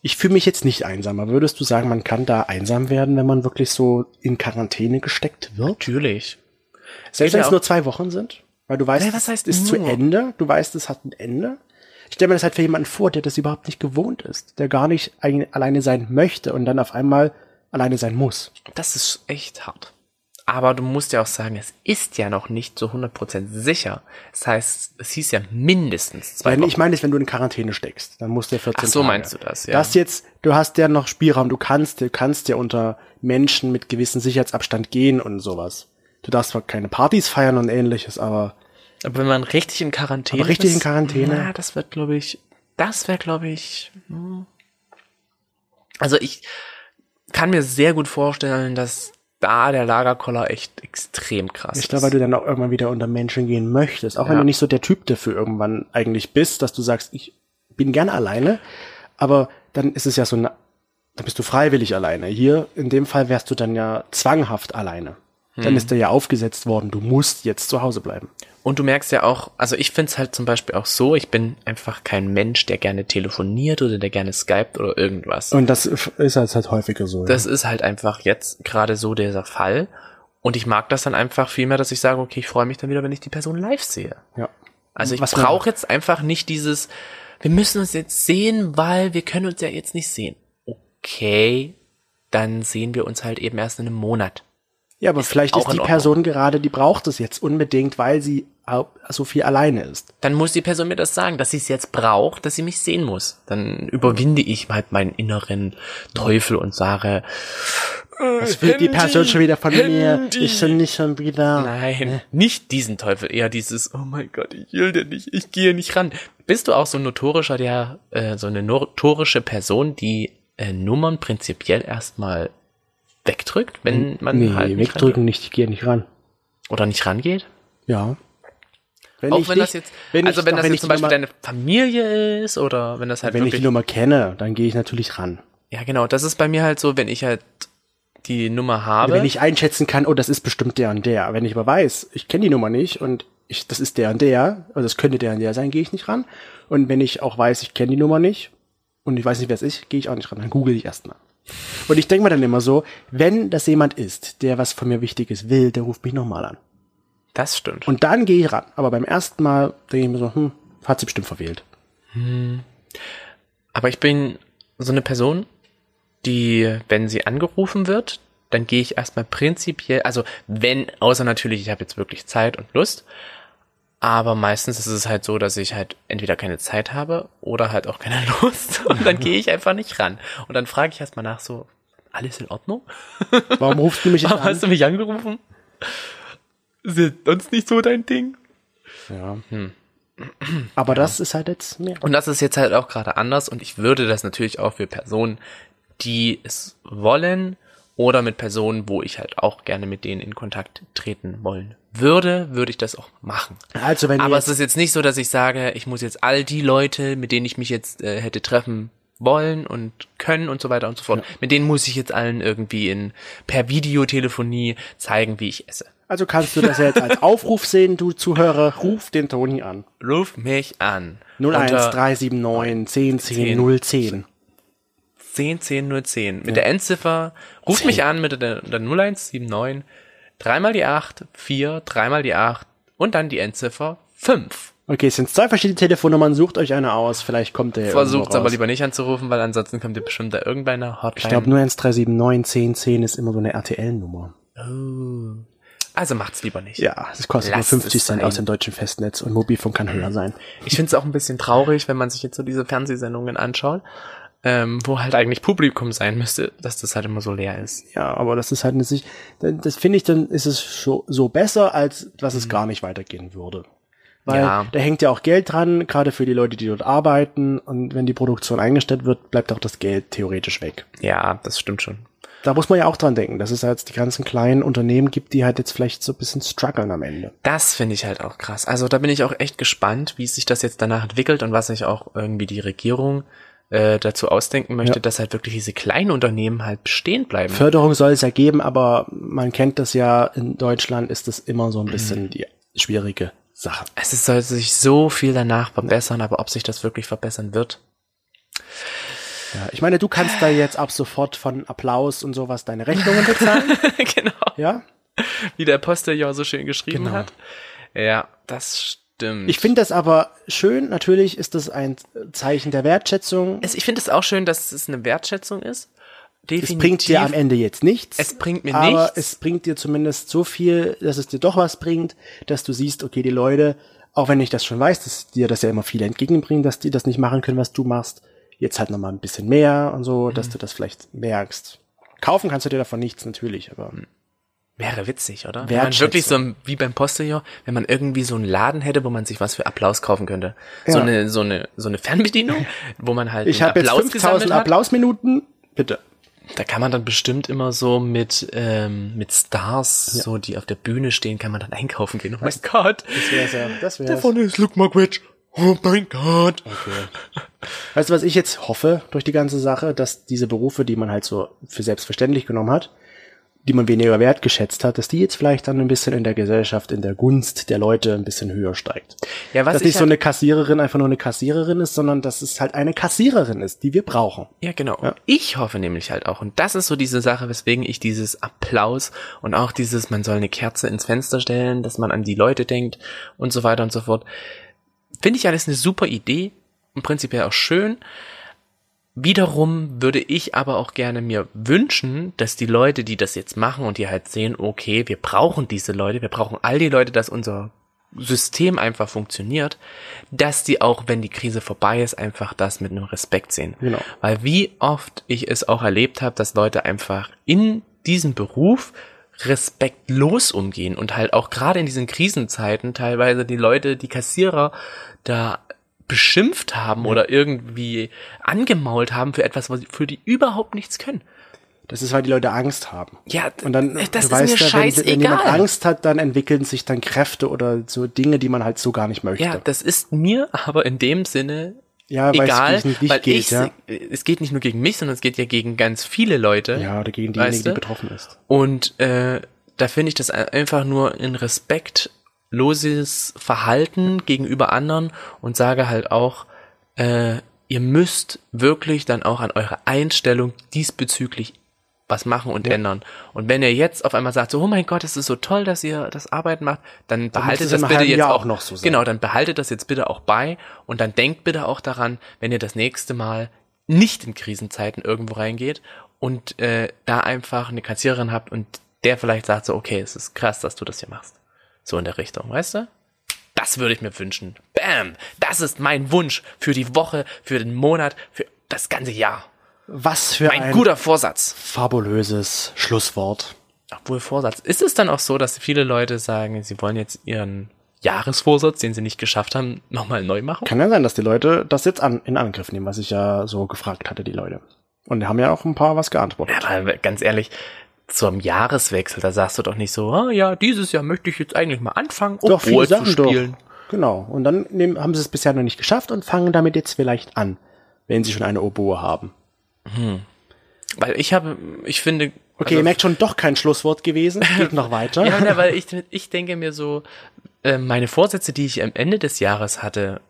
C: ich fühle mich jetzt nicht einsam. Aber würdest du sagen, man kann da einsam werden, wenn man wirklich so in Quarantäne gesteckt wird?
B: Natürlich.
C: Selbst wenn es nur zwei Wochen sind? Weil du weißt,
B: Ja, was heißt
C: es ist zu
B: nur?
C: Ende. Du weißt, es hat ein Ende. Ich stelle mir das halt für jemanden vor, der das überhaupt nicht gewohnt ist. Der gar nicht alleine sein möchte und dann auf einmal alleine sein muss.
B: Das ist echt hart. Aber du musst ja auch sagen, es ist ja noch nicht so 100% sicher. Das heißt, es hieß ja mindestens zwei Wochen.
C: ich meine, wenn du in Quarantäne steckst, dann musst du ja 14
B: Ach so,
C: Tage.
B: meinst du das, ja.
C: Das jetzt, du hast ja noch Spielraum, du kannst, du kannst ja unter Menschen mit gewissem Sicherheitsabstand gehen und sowas. Du darfst zwar keine Partys feiern und ähnliches, aber
B: Aber wenn man richtig in Quarantäne
C: Aber richtig
B: ist,
C: in Quarantäne?
B: Ja, das wird, glaube ich, das wäre, glaube ich, hm. also ich kann mir sehr gut vorstellen, dass da der Lagerkoller echt extrem krass
C: ich glaube, weil du dann auch irgendwann wieder unter Menschen gehen möchtest. Auch wenn
B: Ja.
C: du nicht so der Typ dafür irgendwann eigentlich bist, dass du sagst, ich bin gern alleine, aber dann ist es ja so eine, dann bist du freiwillig alleine. Hier, in dem Fall wärst du dann ja zwanghaft alleine. Dann
B: Hm.
C: ist dir ja aufgesetzt worden, du musst jetzt zu Hause bleiben.
B: Und du merkst ja auch, also ich finde es halt zum Beispiel auch so, ich bin einfach kein Mensch, der gerne telefoniert oder der gerne skypt oder irgendwas.
C: Und das ist halt, halt häufiger so.
B: Das ist halt einfach jetzt gerade so dieser Fall. Und ich mag das dann einfach viel mehr, dass ich sage, okay, ich freue mich dann wieder, wenn ich die Person live sehe.
C: ja. ja.
B: Also ich brauche jetzt einfach nicht dieses, wir müssen uns jetzt sehen, weil wir können uns ja jetzt nicht sehen. Okay, dann sehen wir uns halt eben erst in einem Monat.
C: Ja, aber vielleicht
B: auch
C: ist die. Person gerade, die braucht es jetzt unbedingt, weil sie so viel alleine ist.
B: Dann muss die Person mir das sagen, dass sie es jetzt braucht, dass sie mich sehen muss. Dann überwinde ich halt meinen inneren Teufel und sage,
C: Was will die Person schon wieder von mir? Ich bin nicht schon wieder.
B: Nein, nicht diesen Teufel, eher dieses, oh mein Gott, ich will dir nicht, ich gehe nicht ran. Bist du auch so ein notorischer, der, äh, so eine notorische Person, die äh, Nummern prinzipiell erstmal wegdrückt, wenn man
C: Nee,
B: halt nicht
C: wegdrücken nicht, ich gehe nicht ran.
B: oder nicht rangeht?
C: Ja. Wenn
B: auch
C: ich
B: wenn
C: nicht-
B: das jetzt,
C: wenn
B: also
C: ich,
B: wenn das
C: wenn
B: jetzt
C: ich
B: zum Beispiel
C: Nummer,
B: deine Familie ist oder wenn das halt
C: wenn ich
B: wirklich,
C: die Nummer kenne, dann gehe ich natürlich ran.
B: ja genau, das ist bei mir halt so, wenn ich halt die Nummer habe.
C: Wenn ich einschätzen kann, oh, das ist bestimmt der und der. Wenn ich aber weiß, ich kenne die Nummer nicht und ich, das ist der und der, also das könnte der und der sein, gehe ich nicht ran. Und wenn ich auch weiß, ich kenne die Nummer nicht, und ich weiß nicht, wer es ist, gehe ich auch nicht ran, dann google ich erstmal. Und ich denke mir dann immer so, wenn das jemand ist, der was von mir Wichtiges will, der ruft mich nochmal an.
B: Das stimmt.
C: Und dann gehe ich ran. Aber beim ersten Mal denke ich mir so, hm, hat sie bestimmt verwählt.
B: Aber ich bin so eine Person, die, wenn sie angerufen wird, dann gehe ich erstmal prinzipiell, also wenn, außer natürlich, ich habe jetzt wirklich Zeit und Lust, aber meistens ist es halt so, dass ich halt entweder keine Zeit habe oder halt auch keine Lust und dann gehe ich einfach nicht ran. Und dann frage ich erstmal nach so, alles in Ordnung?
C: Warum rufst du mich jetzt
B: Warum
C: an?
B: hast du mich angerufen? Ist sonst nicht so dein Ding?
C: Ja. Aber das ist halt jetzt mehr.
B: Und das ist jetzt halt auch gerade anders und ich würde das natürlich auch für Personen, die es wollen oder mit Personen, wo ich halt auch gerne mit denen in Kontakt treten wollen würde, würde ich das auch machen.
C: Also wenn
B: Aber es ist jetzt nicht so, dass ich sage, ich muss jetzt all die Leute, mit denen ich mich jetzt äh, hätte treffen wollen und können und so weiter und so fort, mit denen muss ich jetzt allen irgendwie in per Videotelefonie zeigen, wie ich esse.
C: also kannst du das jetzt als Aufruf sehen, du Zuhörer, ruf den Toni an.
B: Ruf mich an.
C: 01379 10 10 010.
B: 10 10 0 10. Mit der Endziffer, ruft mich an mit der, der 0179, dreimal die 8, 4, dreimal die 8 und dann die Endziffer 5.
C: Okay, es sind zwei verschiedene Telefonnummern, sucht euch eine aus, vielleicht kommt der
B: Versucht
C: irgendwo
B: aber lieber nicht anzurufen, weil ansonsten kommt ihr bestimmt da irgendeine Hotline.
C: Ich glaube, 01379 10 10 ist immer so eine RTL-Nummer.
B: also macht's lieber nicht.
C: Ja, es kostet
B: Lasst
C: nur 50
B: es
C: Cent aus dem deutschen Festnetz und Mobilfunk kann höher sein.
B: Ich finde es auch ein bisschen traurig, wenn man sich jetzt so diese Fernsehsendungen anschaut, ähm, wo halt eigentlich Publikum sein müsste, dass das halt immer so leer ist.
C: Ja, aber das ist halt nicht, das, das finde ich, dann ist es so, so besser, als dass es gar nicht weitergehen würde. Weil
B: Ja.
C: da hängt ja auch Geld dran, gerade für die Leute, die dort arbeiten. Und wenn die Produktion eingestellt wird, bleibt auch das Geld theoretisch weg.
B: Ja, das stimmt schon.
C: Da muss man ja auch dran denken, dass es halt die ganzen kleinen Unternehmen gibt, die halt jetzt vielleicht so ein bisschen strugglen am Ende.
B: Das finde ich halt auch krass. Also da bin ich auch echt gespannt, wie sich das jetzt danach entwickelt und was sich auch irgendwie die Regierung äh, dazu ausdenken möchte,
C: Ja.
B: dass halt wirklich diese kleinen Unternehmen halt bestehen bleiben.
C: Förderung soll es ja geben, aber man kennt das ja, in Deutschland ist das immer so ein bisschen die schwierige Sache.
B: es ist- soll sich so viel danach verbessern, aber ob sich das wirklich verbessern wird,
C: Ja, ich meine, du kannst da jetzt ab sofort von Applaus und sowas deine Rechnungen bezahlen,
B: genau.
C: ja?
B: Wie der Postillon so schön geschrieben
C: Genau.
B: hat. Ja, das stimmt.
C: Ich finde das aber schön. Natürlich ist das ein Zeichen der Wertschätzung.
B: es, ich finde es auch schön, dass es eine Wertschätzung ist. Definitiv.
C: Es bringt dir am Ende jetzt nichts.
B: Es bringt mir
C: aber
B: nichts.
C: es bringt dir zumindest so viel, dass es dir doch was bringt, dass du siehst, okay, die Leute, auch wenn ich das schon weiß, dass dir das ja immer viele entgegenbringen, dass die das nicht machen können, was du machst, jetzt halt nochmal ein bisschen mehr und so,
B: Mhm.
C: dass du das vielleicht merkst. Kaufen kannst du dir davon nichts natürlich, aber
B: Wäre witzig, oder? Wenn man wirklich so wie beim Postillon, wenn man irgendwie so einen Laden hätte, wo man sich was für Applaus kaufen könnte. So
C: Ja.
B: eine so eine so eine Fernbedienung, wo man halt
C: ich habe jetzt
B: Applaus
C: 5000
B: gesammelt hat.
C: Applausminuten. Bitte.
B: Da kann man dann bestimmt immer so mit ähm, mit Stars, so die auf der Bühne stehen, kann man dann einkaufen gehen. Oh mein Gott.
C: Das wär's ja. Das
B: Da
C: wär's.
B: vorne ist Luke Mockridge. Oh mein Gott.
C: Weißt du, was ich jetzt hoffe durch die ganze Sache, dass diese Berufe, die man halt so für selbstverständlich genommen hat, die man weniger wertgeschätzt hat, dass die jetzt vielleicht dann ein bisschen in der Gesellschaft, in der Gunst der Leute ein bisschen höher steigt.
B: Ja, was
C: dass
B: ich
C: nicht so
B: halt-
C: eine Kassiererin einfach nur eine Kassiererin ist, sondern dass es halt eine Kassiererin ist, die wir brauchen.
B: Ja, genau. Ich hoffe nämlich halt auch, und das ist so diese Sache, weswegen ich dieses Applaus und auch dieses, man soll eine Kerze ins Fenster stellen, dass man an die Leute denkt und so weiter und so fort. Finde ich alles eine super Idee und prinzipiell auch schön. Wiederum würde ich aber auch gerne mir wünschen, dass die Leute, die das jetzt machen und die halt sehen, okay, wir brauchen diese Leute, wir brauchen all die Leute, dass unser System einfach funktioniert, dass die auch, wenn die Krise vorbei ist, einfach das mit einem Respekt sehen.
C: Genau.
B: Weil wie oft ich es auch erlebt habe, dass Leute einfach in diesem Beruf respektlos umgehen und halt auch gerade in diesen Krisenzeiten teilweise die Leute, die Kassierer da beschimpft haben oder irgendwie angemault haben für etwas, was für die überhaupt nichts können.
C: Das ist, weil die Leute Angst haben.
B: Ja,
C: Und dann,
B: das
C: du
B: ist mir
C: ja, wenn, wenn jemand. Angst hat, dann entwickeln sich dann Kräfte oder so Dinge, die man halt so gar nicht möchte.
B: Ja, das ist mir aber in dem Sinne
C: Ja,
B: egal,
C: gegen dich
B: weil
C: geht,
B: ich,
C: ja.
B: es geht nicht nur gegen mich, sondern es geht ja gegen ganz viele Leute.
C: ja, oder gegen diejenige,
B: Weißt
C: die betroffen ist.
B: Und äh, da finde ich das einfach nur in respektloses Verhalten gegenüber anderen und sage halt auch, äh, ihr müsst wirklich dann auch an eurer Einstellung diesbezüglich was machen und ändern. Und wenn ihr jetzt auf einmal sagt, so, oh mein Gott, es ist so toll, dass ihr das Arbeiten macht, dann behaltet
C: es
B: das bitte jetzt
C: Jahr
B: auch
C: auch noch so sein.
B: Genau, dann behaltet das jetzt bitte auch bei und dann denkt bitte auch daran, wenn ihr das nächste Mal nicht in Krisenzeiten irgendwo reingeht und äh, da einfach eine Kassiererin habt und der vielleicht sagt so, okay, es ist krass, dass du das hier machst. So in der Richtung, weißt du? Das würde ich mir wünschen. Bam! Das ist mein Wunsch für die Woche, für den Monat, für das ganze Jahr.
C: Was für
B: Mein
C: ein
B: guter Vorsatz.
C: fabulöses Schlusswort.
B: Obwohl Vorsatz. Ist es dann auch so, dass viele Leute sagen, sie wollen jetzt ihren Jahresvorsatz, den sie nicht geschafft haben, nochmal neu machen?
C: Kann ja sein, dass die Leute das jetzt an, in Angriff nehmen, was ich ja so gefragt hatte, die Leute. Und die haben ja auch ein paar was geantwortet.
B: Aber ganz ehrlich, zum Jahreswechsel, da sagst du doch nicht so, ah ja, dieses Jahr möchte ich jetzt eigentlich mal anfangen,
C: doch, viele
B: Obwohl zu
C: Sachen doch.
B: spielen.
C: Genau. Und dann nehmen, haben sie es bisher noch nicht geschafft und fangen damit jetzt vielleicht an, wenn sie schon eine Oboe haben.
B: Weil ich habe, ich finde.
C: Okay, ihr merkt schon, doch kein Schlusswort gewesen. Geht noch weiter.
B: Also Ja, ne, weil ich, ich denke mir so, äh, meine Vorsätze, die ich am Ende des Jahres hatte,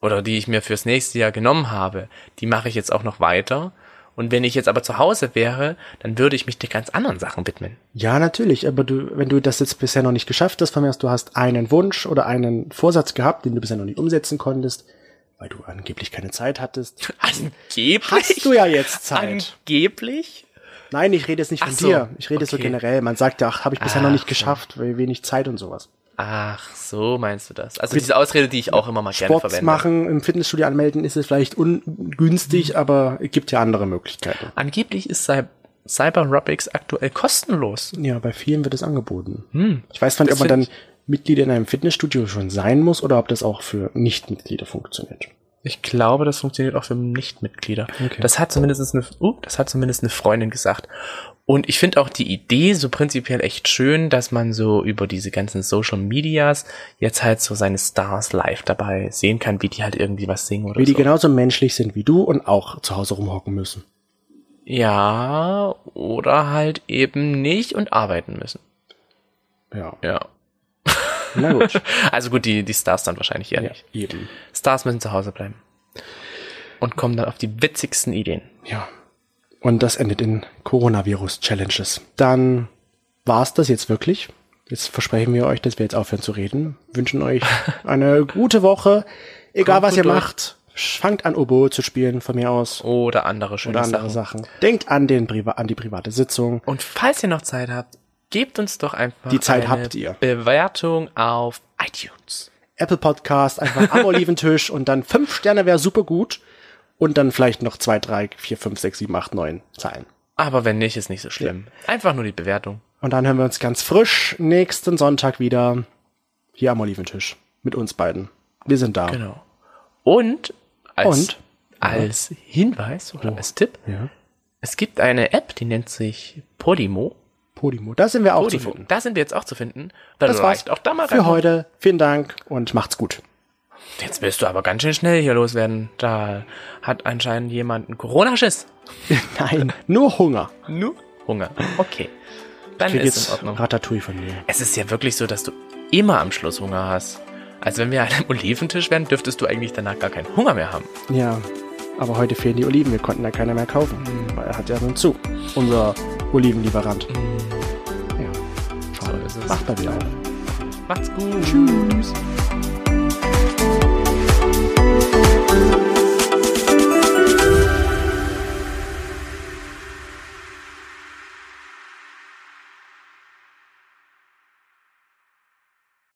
B: oder die ich mir fürs nächste Jahr genommen habe, die mache ich jetzt auch noch weiter. Und wenn ich jetzt aber zu Hause wäre, dann würde ich mich den ganz anderen Sachen widmen.
C: Ja, natürlich, aber du, wenn du das jetzt bisher noch nicht geschafft hast, von mir aus, du hast einen Wunsch oder einen Vorsatz gehabt, den du bisher noch nicht umsetzen konntest, weil du angeblich keine Zeit hattest.
B: Angeblich?
C: Hast du ja jetzt Zeit.
B: Angeblich?
C: Nein, ich rede jetzt nicht von
B: so,
C: dir. Ich rede so
B: okay.
C: generell. Man sagt ja, ach, habe ich bisher noch
B: Ach
C: nicht
B: so.
C: geschafft, weil wenig Zeit und sowas.
B: Ach, so meinst du das. Also diese Ausrede, die ich auch immer mal gerne
C: Sport
B: verwende.
C: machen, im Fitnessstudio anmelden, ist es vielleicht ungünstig,
B: Mhm.
C: aber es gibt ja andere Möglichkeiten.
B: Angeblich ist Cy Cyberrobics aktuell kostenlos.
C: Ja, bei vielen wird es angeboten.
B: Hm.
C: Ich weiß nicht, ob man dann Mitglied in einem Fitnessstudio schon sein muss oder ob das auch für Nichtmitglieder funktioniert.
B: Ich glaube, das funktioniert auch für Nichtmitglieder.
C: Okay.
B: Das hat zumindest eine, uh, das hat zumindest eine Freundin gesagt. Und ich finde auch die Idee so prinzipiell echt schön, dass man so über diese ganzen Social Medias jetzt halt so seine Stars live dabei sehen kann, wie die halt irgendwie was singen oder
C: Wie die
B: so.
C: genauso menschlich sind wie du und auch zu Hause rumhocken müssen.
B: Ja, oder halt eben nicht und arbeiten müssen.
C: Ja.
B: Ja.
C: Na gut.
B: Also gut, die, die Stars dann wahrscheinlich eher
C: ja,
B: nicht.
C: eben.
B: Stars müssen zu Hause bleiben. Und kommen dann auf die witzigsten Ideen.
C: Ja. Und das endet in Coronavirus-Challenges. Dann war's das jetzt wirklich. Jetzt versprechen wir euch, dass wir jetzt aufhören zu reden. Wünschen euch eine gute Woche. Egal
B: Kommt
C: was ihr
B: durch.
C: macht, fangt an Oboe zu spielen von mir aus.
B: Oder andere schöne
C: oder andere
B: Sachen.
C: Sachen. Denkt an den Priva an die private Sitzung.
B: Und falls ihr noch Zeit habt, gebt uns doch einfach
C: Die Zeit
B: eine
C: habt ihr.
B: Bewertung auf iTunes.
C: Apple Podcast, einfach am Oliventisch und dann fünf Sterne wäre super gut. Und dann vielleicht noch zwei, drei, vier, fünf, sechs, sieben, acht, neun Zeilen.
B: Aber wenn nicht, ist nicht so schlimm. Einfach nur die Bewertung.
C: Und dann hören wir uns ganz frisch nächsten Sonntag wieder hier am Oliventisch. Mit uns beiden. Wir sind da.
B: Genau. Und als,
C: Und?
B: als Hinweis oder als Tipp,
C: Ja.
B: es gibt eine App, die nennt sich Podimo.
C: Podimo. Da sind wir auch zu
B: Podimo.
C: finden.
B: Da sind wir jetzt auch zu finden. Dann
C: Das war's
B: auch da mal
C: für
B: rein.
C: heute. Vielen Dank und macht's gut.
B: Jetzt willst du aber ganz schön schnell hier loswerden. Da hat anscheinend jemand einen Corona-Schiss.
C: Nein, nur Hunger.
B: Nur Hunger. Okay. Dann
C: Krieg
B: ist in
C: jetzt
B: Ordnung.
C: Ratatouille von mir.
B: Es ist ja wirklich so, dass du immer am Schluss Hunger hast. Also wenn wir an einem Oliventisch wären, dürftest du eigentlich danach gar keinen Hunger mehr haben.
C: Ja, aber heute fehlen die Oliven. Wir konnten ja keiner mehr kaufen. Weil er hat ja nun zu. Unser Olivenlieferant. Ja. Schade.
B: So.
C: Macht mal wieder auf.
B: Macht's gut. Tschüss.